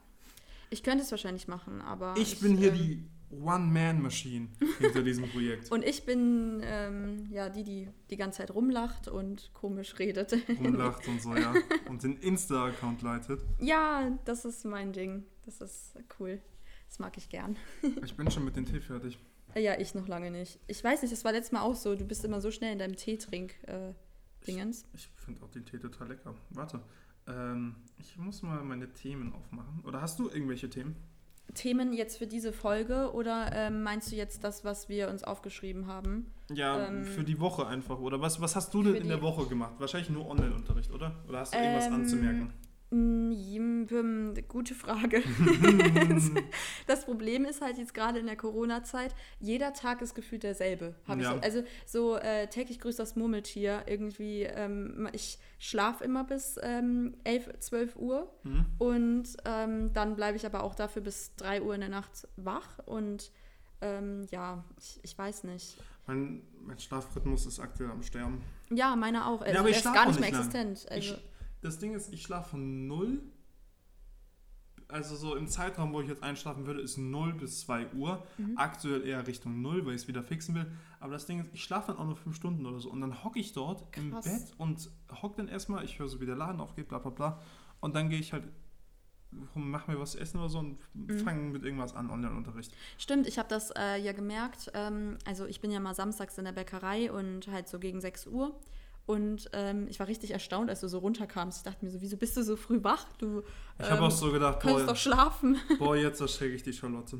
Ich könnte es wahrscheinlich machen, aber. Ich bin hier ähm, die One-Man-Machine hinter diesem Projekt. Und ich bin ähm, ja die, die die ganze Zeit rumlacht und komisch redet. Rumlacht und so, ja. Und den Insta-Account leitet. ja, das ist mein Ding. Das ist cool. Das mag ich gern. Ich bin schon mit dem Tee fertig. Äh, Ja, ich noch lange nicht. Ich weiß nicht, das war letztes Mal auch so. Du bist immer so schnell in deinem Tee-Trink-Dingens. Ich finde auch den Tee total lecker. Warte. Ähm, ich muss mal meine Themen aufmachen. Oder hast du irgendwelche Themen? Themen jetzt für diese Folge oder ähm, meinst du jetzt das, was wir uns aufgeschrieben haben? Ja, Ähm, für die Woche einfach. Oder was, was hast du denn in der Woche gemacht? Wahrscheinlich nur Online-Unterricht, oder? Oder hast du irgendwas Ähm, anzumerken? Bim, Gute Frage. das Problem ist halt jetzt gerade in der Corona-Zeit, jeder Tag ist gefühlt derselbe. Ja. so. Also so äh, täglich grüßt das Murmeltier. Irgendwie, ähm, ich schlafe immer bis ähm, 11, 12 Uhr Hm? und ähm, dann bleibe ich aber auch dafür bis 3 Uhr in der Nacht wach und ähm, ja, ich, ich weiß nicht. Mein, mein Schlafrhythmus ist aktuell am Sterben. Ja, meine auch. Also, aber ich der ist gar nicht mehr lang. existent. Also, Ich, das Ding ist, ich schlafe von 0. Also so im Zeitraum, wo ich jetzt einschlafen würde, ist 0 bis 2 Uhr. Mhm. Aktuell eher Richtung 0, weil ich es wieder fixen will. Aber das Ding ist, ich schlafe dann auch nur 5 Stunden oder so. Und dann hocke ich dort im Krass. Bett und hocke dann erstmal, ich höre so, wie der Laden aufgeht, bla bla bla. Und dann gehe ich halt mach mir was zu essen oder so und Mhm. fange mit irgendwas an, Online-Unterricht. Stimmt, ich habe das äh, ja gemerkt. Ähm, also ich bin ja mal samstags in der Bäckerei und halt so gegen 6 Uhr. Und ähm, ich war richtig erstaunt, als du so runterkamst. Ich dachte mir so, wieso bist du so früh wach? Du Ich habe ähm, auch so gedacht, könntest boah, doch schlafen. boah jetzt erschrecke ich die Charlotte.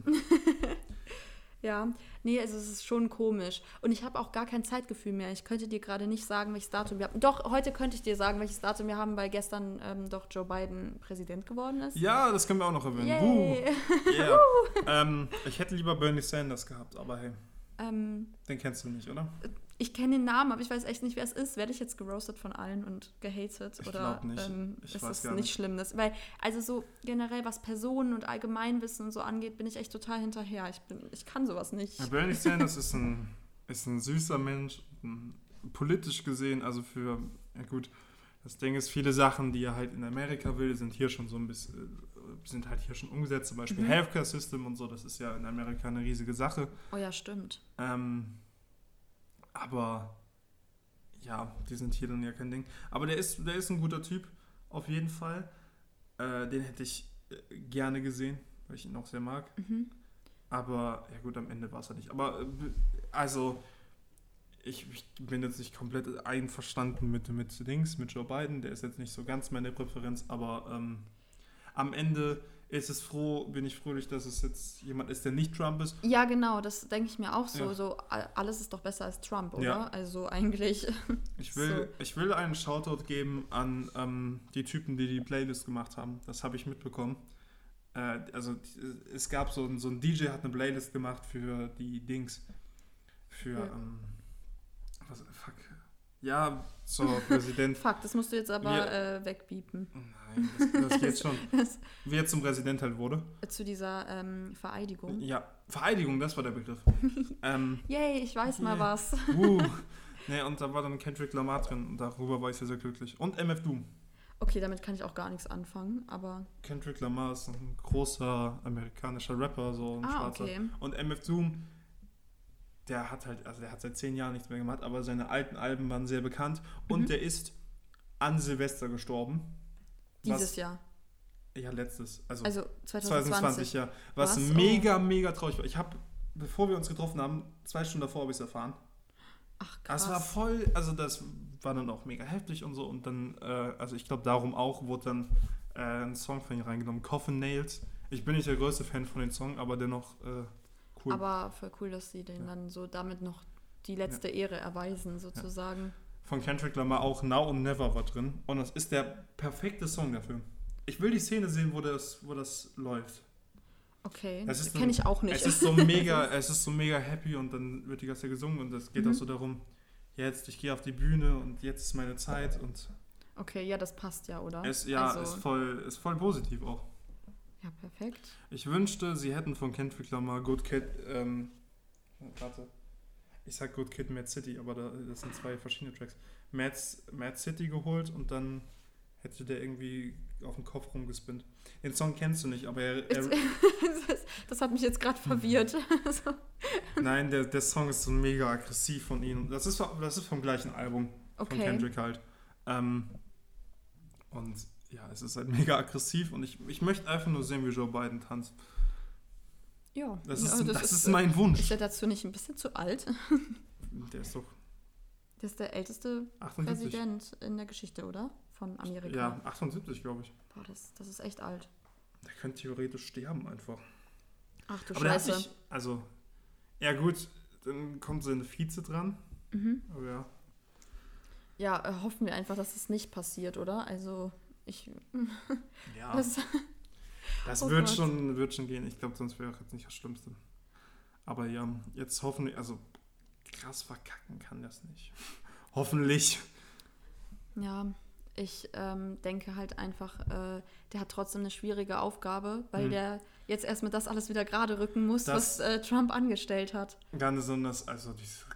ja, nee, also es ist schon komisch. Und ich habe auch gar kein Zeitgefühl mehr. Ich könnte dir gerade nicht sagen, welches Datum wir haben. Doch, heute könnte ich dir sagen, welches Datum wir haben, weil gestern ähm, doch Joe Biden Präsident geworden ist. Ja, das können wir auch noch erwähnen. Yay. Yeah. ähm, ich hätte lieber Bernie Sanders gehabt, aber hey, Ähm, den kennst du nicht, oder? Ich kenne den Namen, aber ich weiß echt nicht, wer es ist. Werde ich jetzt geroastet von allen und gehatet? Ich oder nicht. Ähm, Ich ist gar nicht nicht. schlimm? Das, weil, also so generell, was Personen und Allgemeinwissen und so angeht, bin ich echt total hinterher. Ich, bin, ich kann sowas nicht. Ja, Bernie Sanders ist ein, ist ein süßer Mensch, politisch gesehen, also für, ja gut, das Ding ist, viele Sachen, die er halt in Amerika will, sind hier schon so ein bisschen, äh, sind halt hier schon umgesetzt, zum Beispiel Mhm. Healthcare System und so, das ist ja in Amerika eine riesige Sache. Oh ja, stimmt. Ähm, aber ja, die sind hier dann ja kein Ding. Aber der ist, der ist ein guter Typ, auf jeden Fall. Äh, den hätte ich äh, gerne gesehen, weil ich ihn auch sehr mag. Mhm. Aber ja gut, am Ende war es er nicht. Aber äh, also, ich, ich bin jetzt nicht komplett einverstanden mit, mit Dings, mit Joe Biden. Der ist jetzt nicht so ganz meine Präferenz, aber ähm, am Ende ist es froh, bin ich fröhlich, dass es jetzt jemand ist, der nicht Trump ist. Ja, genau, das denke ich mir auch so. Ja. So, alles ist doch besser als Trump, oder? Ja. Also eigentlich. Ich will, ich will einen Shoutout geben an ähm, die Typen, die die Playlist gemacht haben. Das habe ich mitbekommen. Äh, also es gab so, ein- so ein DJ, hat eine Playlist gemacht für die Dings. Für, Ja. ähm, was, fuck. Ja, zur Präsident. Fuck, das musst du jetzt aber Ja. äh, wegbiepen. Nein, das, das geht schon. Wie er zum Präsident halt wurde. zu dieser ähm, Vereidigung. Ja, Vereidigung, das war der Begriff. ähm, Yay, ich weiß mal Yeah. was. uh. Nee, und da war dann Kendrick Lamar drin und darüber war ich sehr, sehr glücklich. Und MF Doom. Okay, damit kann ich auch gar nichts anfangen, aber. Kendrick Lamar ist ein großer amerikanischer Rapper, so ein Ah, schwarzer. okay. Und MF Doom, der hat halt, also der hat seit zehn Jahren nichts mehr gemacht, aber seine alten Alben waren sehr bekannt und Mhm. der ist an Silvester gestorben. Dieses Jahr. Ja, letztes. Also, Also 2020. 2020, ja. Was, Was? mega, mega traurig war. Ich habe, bevor wir uns getroffen haben, zwei Stunden davor habe ich es erfahren. Ach krass. Das war voll, also das war dann auch mega heftig und so. Und dann, äh, also ich glaube, darum auch wurde dann äh, ein Song von ihm reingenommen, Coffin Nails. Ich bin nicht der größte Fan von dem Song, aber dennoch äh, cool. Aber voll cool, dass sie den Ja. dann so damit noch die letzte Ehre erweisen, sozusagen. von Kendrick Lamar auch Now und Never war drin. Und das ist der perfekte Song dafür. Ich will die Szene sehen, wo das, wo das läuft. Okay, das ist kenne ich auch nicht. Es ist so mega, es ist so mega happy und dann wird die ganze Zeit gesungen und es geht Mhm. auch so darum, jetzt, ich gehe auf die Bühne und jetzt ist meine Zeit und okay, ja, das passt ja, oder? es ja, also, ist voll, ist voll positiv auch. Ja, perfekt. Ich wünschte, sie hätten von Kendrick Lamar Good Kid, ähm, warte, ich sag Good Kid Mad City, aber da, das sind zwei verschiedene Tracks. Mad, Mad City geholt und dann hätte der irgendwie auf dem Kopf rumgespinnt. Den Song kennst du nicht, aber er, er, das, hat mich jetzt gerade verwirrt. so. nein, der, der Song ist so mega aggressiv von ihm. Das ist, das ist vom gleichen Album von Okay. Kendrick halt. Ähm, und ja, es ist halt mega aggressiv und ich, ich möchte einfach nur sehen, wie Joe Biden tanzt. Ja, Das, ist, das, ist, äh, mein Wunsch. Ist er dazu nicht ein bisschen zu alt? Der ist doch Der ist der älteste 78. Präsident in der Geschichte, oder? Von Amerika. Ja, 78, glaube ich. Boah, das, das ist echt alt. Der könnte theoretisch sterben einfach. Ach du Aber der hat Scheiße. sich, also, ja gut, dann kommt seine Vize dran. mhm. Aber ja, Ja, äh, hoffen wir einfach, dass es nicht passiert, oder? Also, ich. ja Das, das oh wird, Gott. schon, wird schon gehen. Ich glaube, sonst wäre jetzt nicht das Schlimmste. Aber ja, jetzt hoffen wir, also krass verkacken kann das nicht. Hoffentlich. ja, ich ähm, denke halt einfach, äh, der hat trotzdem eine schwierige Aufgabe, weil Hm. der jetzt erstmal das alles wieder gerade rücken muss, Das- was äh, Trump angestellt hat. Ganz besonders, also diese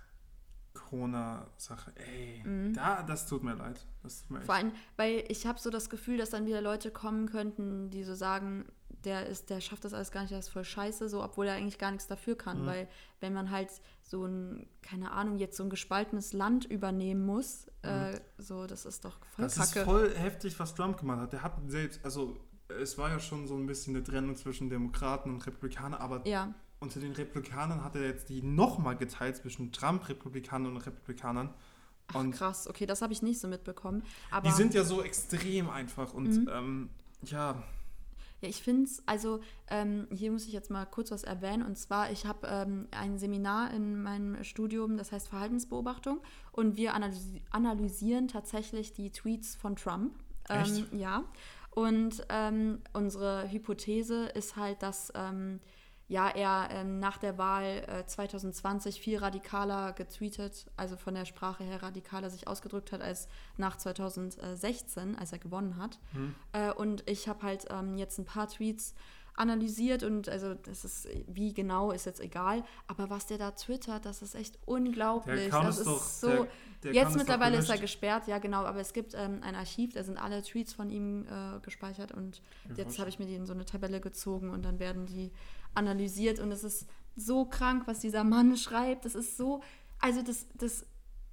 Corona-Sache, ey, Mhm. da, das tut mir leid. Tut mir. Vor allem, weil ich habe so das Gefühl, dass dann wieder Leute kommen könnten, die so sagen, der ist, der schafft das alles gar nicht, das ist voll scheiße, so, obwohl er eigentlich gar nichts dafür kann. Mhm. Weil wenn man halt so ein, keine Ahnung, jetzt so ein gespaltenes Land übernehmen muss, äh, so, das ist doch voll Mhm. Das ist kacke. voll heftig, was Trump gemacht hat. Der hat selbst, also es war ja schon so ein bisschen eine Trennung zwischen Demokraten und Republikanern, aber ja, unter den Republikanern hat er jetzt die nochmal geteilt zwischen Trump-Republikanern und Republikanern. Ach, Und krass, okay, das habe ich nicht so mitbekommen. Aber die sind ja so extrem einfach und Mhm. ähm, ja, Ja, ich finde es, also ähm, hier muss ich jetzt mal kurz was erwähnen. Und zwar, ich habe ähm, ein Seminar in meinem Studium, das heißt Verhaltensbeobachtung. Und wir analysi analysieren tatsächlich die Tweets von Trump. Echt? Ähm, ja. Und ähm, unsere Hypothese ist halt, dass ähm, ja, er ähm, nach der Wahl äh, 2020 viel radikaler getweetet, also von der Sprache her radikaler sich ausgedrückt hat als nach 2016, als er gewonnen hat. hm. Äh, und ich habe halt ähm, jetzt ein paar Tweets analysiert und also das ist, wie genau, ist jetzt egal. Aber was der da twittert, das ist echt unglaublich. das ist doch. so. der, der Jetzt mittlerweile ist er gesperrt, ja genau, aber es gibt ähm, ein Archiv, da sind alle Tweets von ihm äh, gespeichert und jetzt habe ich mir die in so eine Tabelle gezogen und dann werden die analysiert und es ist so krank, was dieser Mann schreibt. Das ist so, also das, das,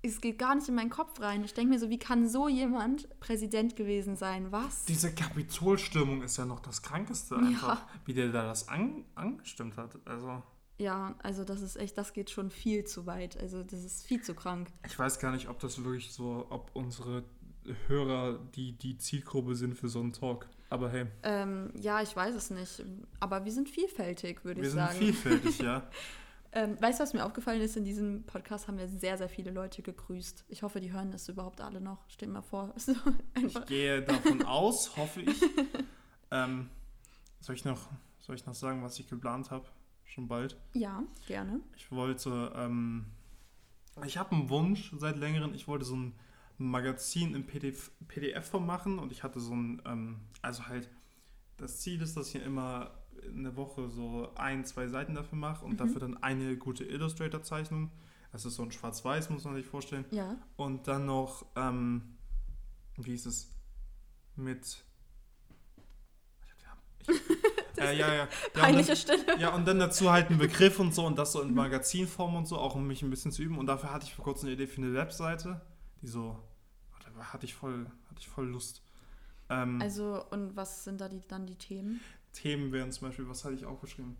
es geht gar nicht in meinen Kopf rein. Ich denke mir so, wie kann so jemand Präsident gewesen sein? Was? Diese Kapitolstürmung ist ja noch das Krankeste einfach, wie der da das an, angestimmt hat. Also, Ja, also das ist echt, das geht schon viel zu weit. Also das ist viel zu krank. ich weiß gar nicht, ob das wirklich so, ob unsere Hörer die, die Zielgruppe sind für so einen Talk. Aber hey, Ähm, ja, ich weiß es nicht. Aber wir sind vielfältig, würde wir ich sind sagen. vielfältig, ja. Ähm, weißt du, was mir aufgefallen ist? In diesem Podcast haben wir sehr, sehr viele Leute gegrüßt. Ich hoffe, die hören das überhaupt alle noch. Stell dir mal vor. So. Ich gehe davon aus, hoffe ich. Ähm, soll, ich noch, soll ich noch sagen, was ich geplant habe? Schon bald. Ja, gerne. Ich wollte, ähm, ich habe einen Wunsch seit längerem. Ich wollte so ein Magazin im PDF, PDF-Form machen und ich hatte so ein, ähm, also halt, das Ziel ist, dass ich immer in der Woche so ein, zwei Seiten dafür mache und Mhm. dafür dann eine gute Illustrator-Zeichnung. Das ist so ein Schwarz-Weiß, muss man sich vorstellen. Ja. Und dann noch, ähm, wie hieß es, mit. Äh, ja, ja. ja Peinliche dann, Stille. Ja, und dann dazu halt ein Begriff und so und das so in Magazinform und so, auch um mich ein bisschen zu üben. Und dafür hatte ich vor kurzem eine Idee für eine Webseite, die so, da hatte ich voll, hatte ich voll Lust. Ähm, also, und was sind da die, dann die Themen? Themen wären zum Beispiel, was hatte ich auch geschrieben?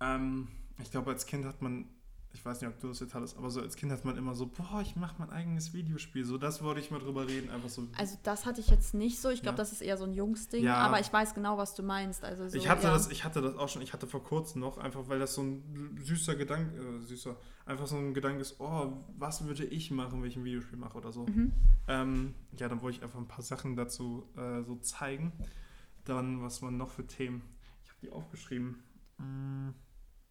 Ähm, ich glaube, als Kind hat man ich weiß nicht, ob du das jetzt hattest, aber so als Kind hat man immer so, boah, ich mache mein eigenes Videospiel. So, das wollte ich mal drüber reden, einfach so. Also das hatte ich jetzt nicht so. Ich glaube, ja. das ist eher so ein Jungsding, ja. aber ich weiß genau, was du meinst. Also so, ich, hatte ja. das, ich hatte das auch schon, ich hatte vor kurzem noch, einfach weil das so ein süßer Gedanke, äh, süßer, einfach so ein Gedanke ist, oh, was würde ich machen, wenn ich ein Videospiel mache oder so. Mhm. Ähm, ja, dann wollte ich einfach ein paar Sachen dazu äh, so zeigen. Dann, was man noch für Themen, ich habe die aufgeschrieben. Mmh.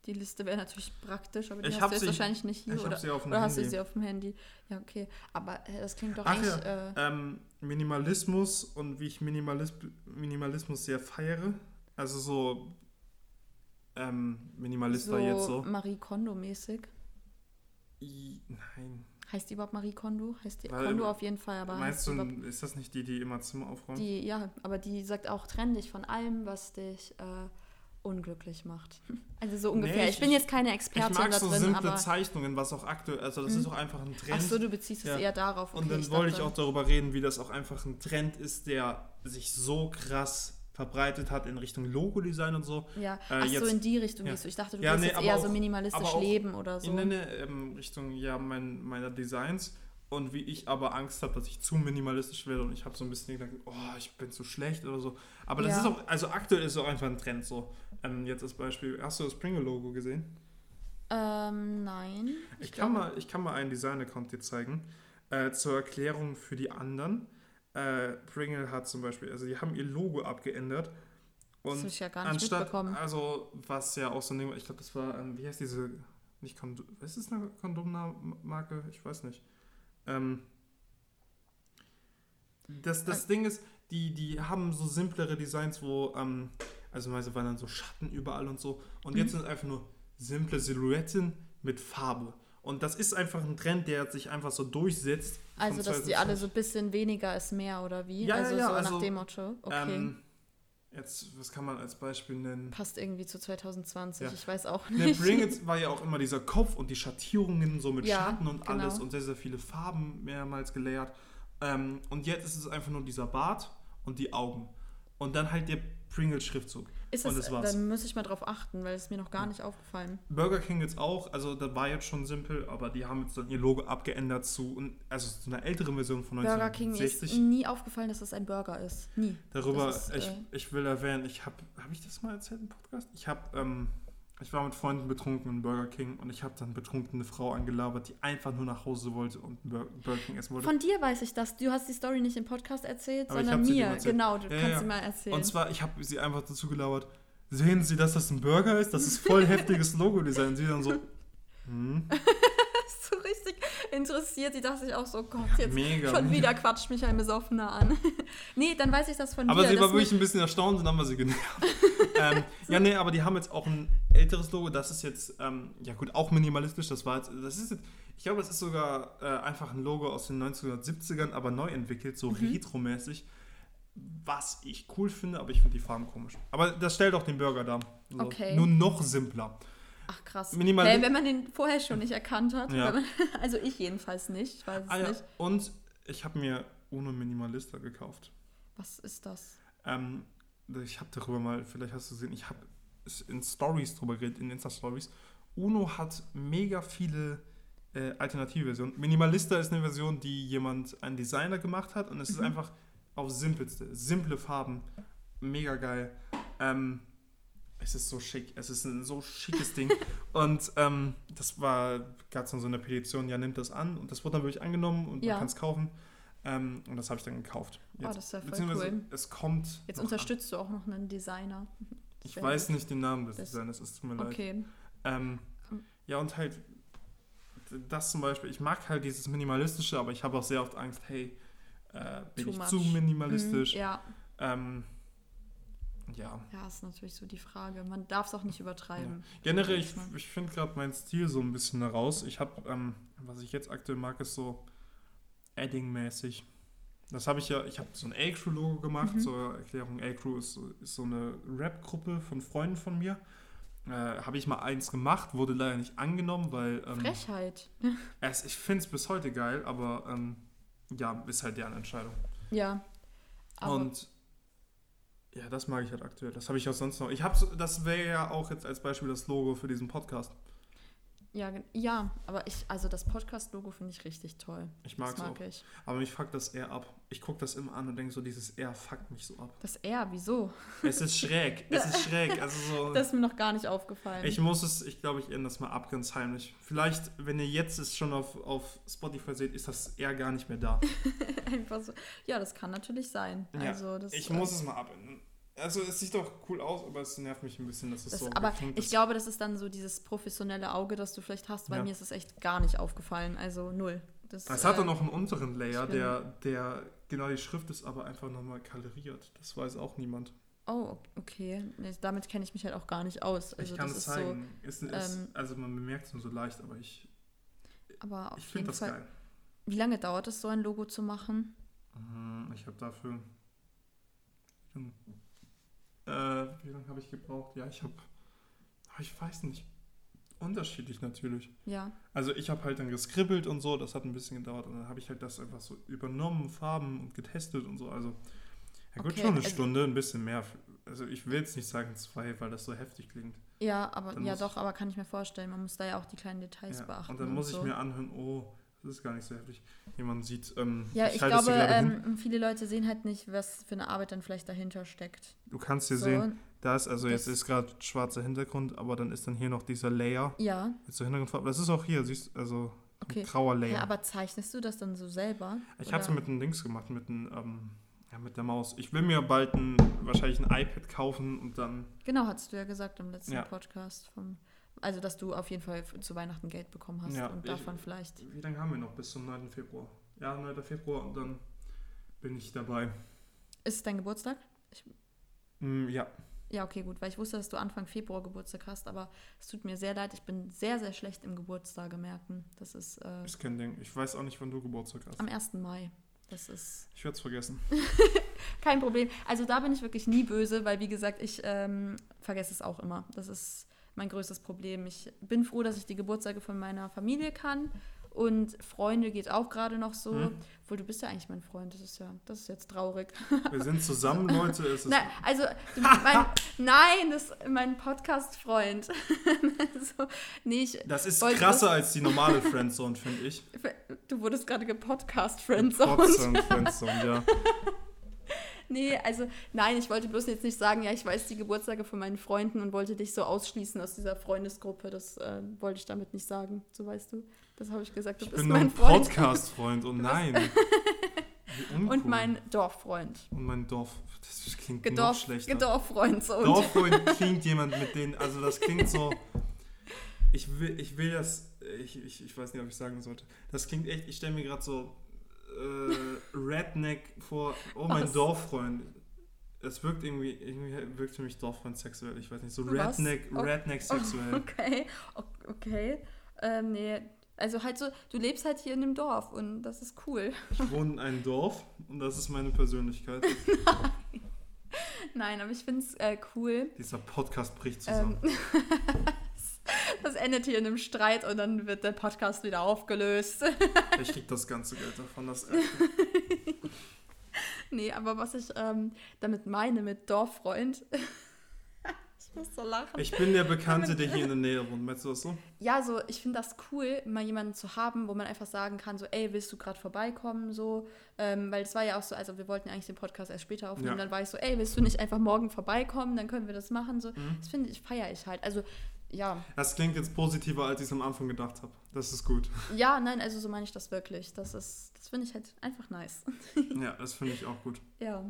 Die Liste wäre natürlich praktisch, aber die ich hast du jetzt sie, wahrscheinlich nicht hier. oder oder Handy. hast du sie auf dem Handy? Ja, okay. Aber äh, das klingt doch Ach eigentlich. Ja. Äh, ähm, Minimalismus und wie ich Minimalis Minimalismus sehr feiere. Also so ähm, Minimalist so war jetzt so. Marie Kondo-mäßig. Nein. Heißt die überhaupt Marie Kondo? Heißt die Weil, Kondo auf jeden Fall, aber. Meinst du, ist das nicht die, die immer Zimmer aufräumt? Die, ja, aber die sagt auch, trenn dich von allem, was dich. Äh, unglücklich macht. Also so ungefähr. Nee, ich, ich, bin jetzt keine Expertin ich mag da so drin, simple Zeichnungen, was auch aktuell, also das mhm. ist auch einfach ein Trend. Ach so, du beziehst ja. es eher darauf. Okay, und dann ich wollte ich auch darüber reden, wie das auch einfach ein Trend ist, der sich so krass verbreitet hat in Richtung Logo-Design und so. Ja, äh, ach jetzt, so in die Richtung ja. gehst du. Ich dachte, du ja, willst nee, jetzt eher auch, so minimalistisch leben oder so. In eine ähm, Richtung ja, mein, meiner Designs und wie ich aber Angst habe, dass ich zu minimalistisch werde und ich habe so ein bisschen gedacht, oh, ich bin zu schlecht oder so. Aber das ja. ist auch, also aktuell ist es auch einfach ein Trend so. Ähm, jetzt als Beispiel, hast du das Pringle-Logo gesehen? Ähm, nein. Ich, ich kann, mal, ich kann mal einen Design-Account dir zeigen. Äh, zur Erklärung für die anderen. Äh, Pringle hat zum Beispiel, also die haben ihr Logo abgeändert. Und das ich ja gar nicht anstatt, mitbekommen. Also, was ja auch so ein Ding, ich glaube, das war, ähm, wie heißt diese, nicht Kondom, ist es eine Kondommarke? Ich weiß nicht. Ähm, das das Ding ist, die, die haben so simplere Designs, wo, ähm, also meistens waren dann so Schatten überall und so. Und mhm. jetzt sind es einfach nur simple Silhouetten mit Farbe. Und das ist einfach ein Trend, der sich einfach so durchsetzt. Also, dass die alle so ein bisschen weniger ist mehr oder wie? Ja, also ja, so also, nach dem Motto. Okay. Ähm, jetzt, was kann man als Beispiel nennen? Passt irgendwie zu 2020, ja. ich weiß auch nicht. Der Bring It war ja auch immer dieser Kopf und die Schattierungen so mit ja, Schatten und genau. alles und sehr, sehr viele Farben mehrmals gelayert. Ähm, und jetzt ist es einfach nur dieser Bart und die Augen. Und dann halt der Pringle-Schriftzug. Ist das, das dann muss ich mal drauf achten, weil es mir noch gar nicht aufgefallen. Burger King jetzt auch, also das war jetzt schon simpel, aber die haben jetzt dann ihr Logo abgeändert zu, also zu einer älteren Version von 1960. Burger King ist nie aufgefallen, dass das ein Burger ist. Nie. Darüber, ist, ich, äh, ich will erwähnen, ich habe, habe ich das mal erzählt im Podcast? Ich habe ähm, ich war mit Freunden betrunken in Burger King und ich habe dann betrunkene Frau angelabert, die einfach nur nach Hause wollte und Burger King essen wollte. Von dir weiß ich das. Du hast die Story nicht im Podcast erzählt, Aber sondern mir. Genau, du ja, kannst ja. sie mal erzählen. Und zwar, ich habe sie einfach dazu gelabert. Sehen Sie, dass das ein Burger ist? Das ist voll heftiges Logo-Design. Sie dann so, hm? richtig interessiert. Die dachte ich auch so, Gott, jetzt Mega. schon wieder quatscht mich ein Besoffener an. nee, dann weiß ich das von aber dir. Aber sie war wirklich ein bisschen erstaunt und dann war sie genervt. ähm, ja, nee, aber die haben jetzt auch ein älteres Logo. Das ist jetzt, ähm, ja gut, auch minimalistisch. Das war jetzt, das ist jetzt, ich glaube, das ist sogar äh, einfach ein Logo aus den 1970ern, aber neu entwickelt, so mhm. retromäßig. Was ich cool finde, aber ich finde die Farben komisch. Aber das stellt auch den Burger dar. So. Okay. Nur noch simpler. Ach krass. Minimal hey, wenn man den vorher schon nicht erkannt hat. Ja. Man, also ich jedenfalls nicht. Ich weiß es ah, ja. nicht. Und ich habe mir Uno Minimalista gekauft. Was ist das? Ähm, ich habe darüber mal, vielleicht hast du gesehen, ich habe in Stories drüber geredet, in Insta-Stories. Uno hat mega viele äh, alternative Versionen. Minimalista ist eine Version, die jemand, ein Designer gemacht hat und es mhm. ist einfach auf simpelste, simple Farben, mega geil. Ähm, es ist so schick, es ist ein so schickes Ding. Und ähm, das war, gab es dann so eine Petition, ja, nimmt das an. Und das wurde dann wirklich angenommen und ja. man kann es kaufen. Ähm, und das habe ich dann gekauft. Jetzt, oh, das ist ja voll cool. Es kommt. Jetzt unterstützt an. du auch noch einen Designer. Ich Sehr weiß nicht den Namen des das, Designers, es tut mir okay. leid. Ähm, ja, und halt, das zum Beispiel, ich mag halt dieses Minimalistische, aber ich habe auch sehr oft Angst, hey, äh, bin Too ich much. zu minimalistisch? Mhm, ja. Ähm, ja. Ja, ist natürlich so die Frage. Man darf es auch nicht übertreiben. Ja. Generell, ich, ich finde gerade meinen Stil so ein bisschen heraus. Ich habe, ähm, was ich jetzt aktuell mag, ist so Adding-mäßig. Das habe ich ja, ich habe so ein A-Crew-Logo gemacht, mhm. zur Erklärung. A-Crew ist, ist, so eine Rap-Gruppe von Freunden von mir. Äh, habe ich mal eins gemacht, wurde leider nicht angenommen, weil. Ähm, Frechheit. es, ich finde es bis heute geil, aber ähm, ja, ist halt deren Entscheidung. Ja. Und ja, das mag ich halt aktuell. Das habe ich auch sonst noch. Ich habe das wäre ja auch jetzt als Beispiel das Logo für diesen Podcast. Ja, ja, aber ich, also das Podcast-Logo finde ich richtig toll. Ich mag es mag auch. Ich. Aber mich fuckt das eher ab. Ich gucke das immer an und denke so, dieses R fuckt mich so ab. Das R, wieso? Es ist schräg. es ist schräg. Also so, das ist mir noch gar nicht aufgefallen. Ich muss es, ich glaube, ich ändere das mal ab, ganz heimlich. Vielleicht, wenn ihr jetzt es schon auf, auf Spotify seht, ist das R gar nicht mehr da. Einfach so. Ja, das kann natürlich sein. Ja, also das, ich muss es mal abändern. Also es sieht doch cool aus, aber es nervt mich ein bisschen, dass es das, so Aber ich ist. glaube, das ist dann so dieses professionelle Auge, das du vielleicht hast, weil ja. mir ist es echt gar nicht aufgefallen. Also null. Das, es hat äh, dann noch einen unteren Layer, der, der genau die Schrift ist, aber einfach nochmal kaloriert. Das weiß auch niemand. Oh, okay. Nee, damit kenne ich mich halt auch gar nicht aus. Also ich kann es zeigen. So, ist, ist, ähm, also man bemerkt es nur so leicht, aber ich, aber ich finde das Fall, geil. Wie lange dauert es, so ein Logo zu machen? Mhm, ich habe dafür äh, wie lange habe ich gebraucht? Ja, ich habe, ah, ich weiß nicht, unterschiedlich natürlich. Ja. Also ich habe halt dann geskribbelt und so, das hat ein bisschen gedauert und dann habe ich halt das einfach so übernommen, Farben und getestet und so. Also ja gut, okay, schon eine also, Stunde, ein bisschen mehr. Also ich will jetzt nicht sagen zwei, weil das so heftig klingt. Ja, aber dann ja doch, aber kann ich mir vorstellen, man muss da ja auch die kleinen Details ja, beachten. Und dann muss und ich mir anhören, oh, das ist gar nicht so heftig. Jemand sieht. Ähm, ja, ich, ich glaube, ähm, viele Leute sehen halt nicht, was für eine Arbeit dann vielleicht dahinter steckt. Du kannst hier so, sehen, da ist, also jetzt ist gerade schwarzer Hintergrund, aber dann ist dann hier noch dieser Layer. Ja. Mit so Hintergrundfarbe. Das ist auch hier, siehst also okay. grauer Layer. Ja, aber zeichnest du das dann so selber? Ich habe es mit einem Links gemacht, mit einem, ähm, ja, mit der Maus. Ich will mir bald ein, wahrscheinlich ein iPad kaufen und dann. Genau, hast du ja gesagt im letzten ja. Podcast vom also, dass du auf jeden Fall zu Weihnachten Geld bekommen hast ja, und davon ich, vielleicht. Wie lange haben wir noch? Bis zum 9. Februar. Ja, 9. Februar und dann bin ich dabei. Ist es dein Geburtstag? Ich, mm, ja. Ja, okay, gut, weil ich wusste, dass du Anfang Februar Geburtstag hast, aber es tut mir sehr leid, ich bin sehr, sehr schlecht im Geburtstage merken. Das ist. Äh, ist kein Ding. Ich weiß auch nicht, wann du Geburtstag hast. Am 1. Mai. Das ist. Ich werde es vergessen. kein Problem. Also da bin ich wirklich nie böse, weil wie gesagt, ich ähm, vergesse es auch immer. Das ist mein größtes Problem. Ich bin froh, dass ich die Geburtstage von meiner Familie kann. Und Freunde geht auch gerade noch so. Hm. Obwohl, du bist ja eigentlich mein Freund. Das ist ja, das ist jetzt traurig. Wir sind zusammen, Leute. Ist nein, also, mein, nein, das ist mein Podcast-Freund. so, nee, das ist krasser als die normale Friendzone, finde ich. Du wurdest gerade gepodcast-Friendzone. Podcast-Friendzone, ja. Nee, also nein, ich wollte bloß jetzt nicht sagen, ja, ich weiß die Geburtstage von meinen Freunden und wollte dich so ausschließen aus dieser Freundesgruppe. Das äh, wollte ich damit nicht sagen, so weißt du. Das habe ich gesagt, du ich bist bin mein Freund. Podcast-Freund, oh nein. und mein Dorffreund. Und mein Dorf, das klingt Gedorf, noch schlechter. Gedorffreund. So. Dorffreund klingt jemand mit denen, also das klingt so, ich will, ich will das, ich, ich, ich weiß nicht, ob ich sagen sollte, das klingt echt, ich stelle mir gerade so äh, Redneck vor, oh mein Was? Dorffreund. Es wirkt irgendwie, irgendwie wirkt für mich Dorffreund sexuell. Ich weiß nicht, so Redneck, Redneck sexuell. Okay, okay. Ähm, nee, also halt so, du lebst halt hier in einem Dorf und das ist cool. Ich wohne in einem Dorf und das ist meine Persönlichkeit. Nein. Nein, aber ich finde es äh, cool. Dieser Podcast bricht zusammen. Ähm, das endet hier in einem Streit und dann wird der Podcast wieder aufgelöst. ich krieg das ganze Geld davon, das Nee, aber was ich ähm, damit meine mit Dorffreund. ich muss so lachen. Ich bin der Bekannte, der hier in der Nähe wohnt. Meinst du das so? Ja, so, ich finde das cool, mal jemanden zu haben, wo man einfach sagen kann, so, ey, willst du gerade vorbeikommen? So, ähm, weil es war ja auch so, also wir wollten eigentlich den Podcast erst später aufnehmen, ja. dann war ich so, ey, willst du nicht einfach morgen vorbeikommen? Dann können wir das machen. So, mhm. das finde ich, feiere ich halt. Also ja. Das klingt jetzt positiver, als ich es am Anfang gedacht habe. Das ist gut. Ja, nein, also so meine ich das wirklich. Das ist, das finde ich halt einfach nice. ja, das finde ich auch gut. Ja.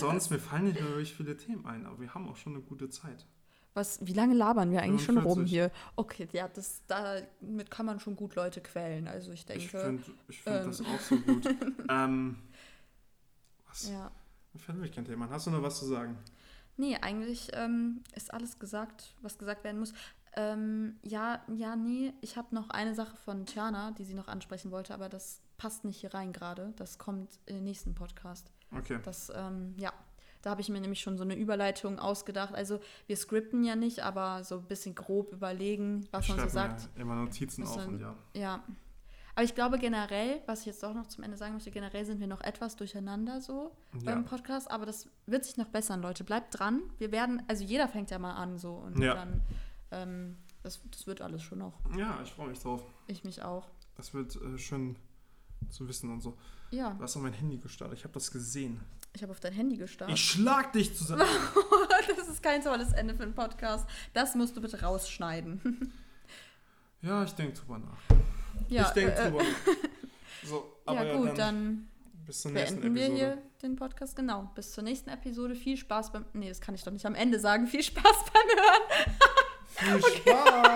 Sonst, mir fallen nicht mehr wirklich viele Themen ein, aber wir haben auch schon eine gute Zeit. Was, wie lange labern wir eigentlich 45. schon rum hier? Okay, ja, das, damit kann man schon gut Leute quälen. Also ich denke. Ich finde find ähm. das auch so gut. ähm, was? Ja. Mir fällt wirklich kein Thema. Hast du noch was zu sagen? Nee, eigentlich ähm, ist alles gesagt, was gesagt werden muss. Ähm, ja, ja, nee, ich habe noch eine Sache von Tiana, die sie noch ansprechen wollte, aber das passt nicht hier rein gerade. Das kommt in den nächsten Podcast. Okay. Das, ähm, ja. Da habe ich mir nämlich schon so eine Überleitung ausgedacht. Also wir skripten ja nicht, aber so ein bisschen grob überlegen, was man so sagt. immer Notizen auf und ja. Ja. Aber ich glaube generell, was ich jetzt doch noch zum Ende sagen möchte, generell sind wir noch etwas durcheinander so Ja. beim Podcast, aber das wird sich noch bessern, Leute. Bleibt dran. Wir werden, also jeder fängt ja mal an so und Ja. dann, ähm, das, das wird alles schon noch. Ja, ich freue mich drauf. Ich mich auch. Das wird äh, schön zu wissen und so. Ja, Du hast auf mein Handy gestartet. Ich habe das gesehen. ich habe auf dein Handy gestarrt. Ich schlag dich zusammen. das ist kein tolles Ende für einen Podcast. Das musst du bitte rausschneiden. ja, ich denke drüber nach. Ja, ich denke äh, drüber nach. So, aber ja, ja, gut, dann, dann bis zur nächsten beenden wir Episode. hier den Podcast. Genau. Bis zur nächsten Episode. Viel Spaß beim. Nee, das kann ich doch nicht am Ende sagen. Viel Spaß beim Hören. Viel Spaß!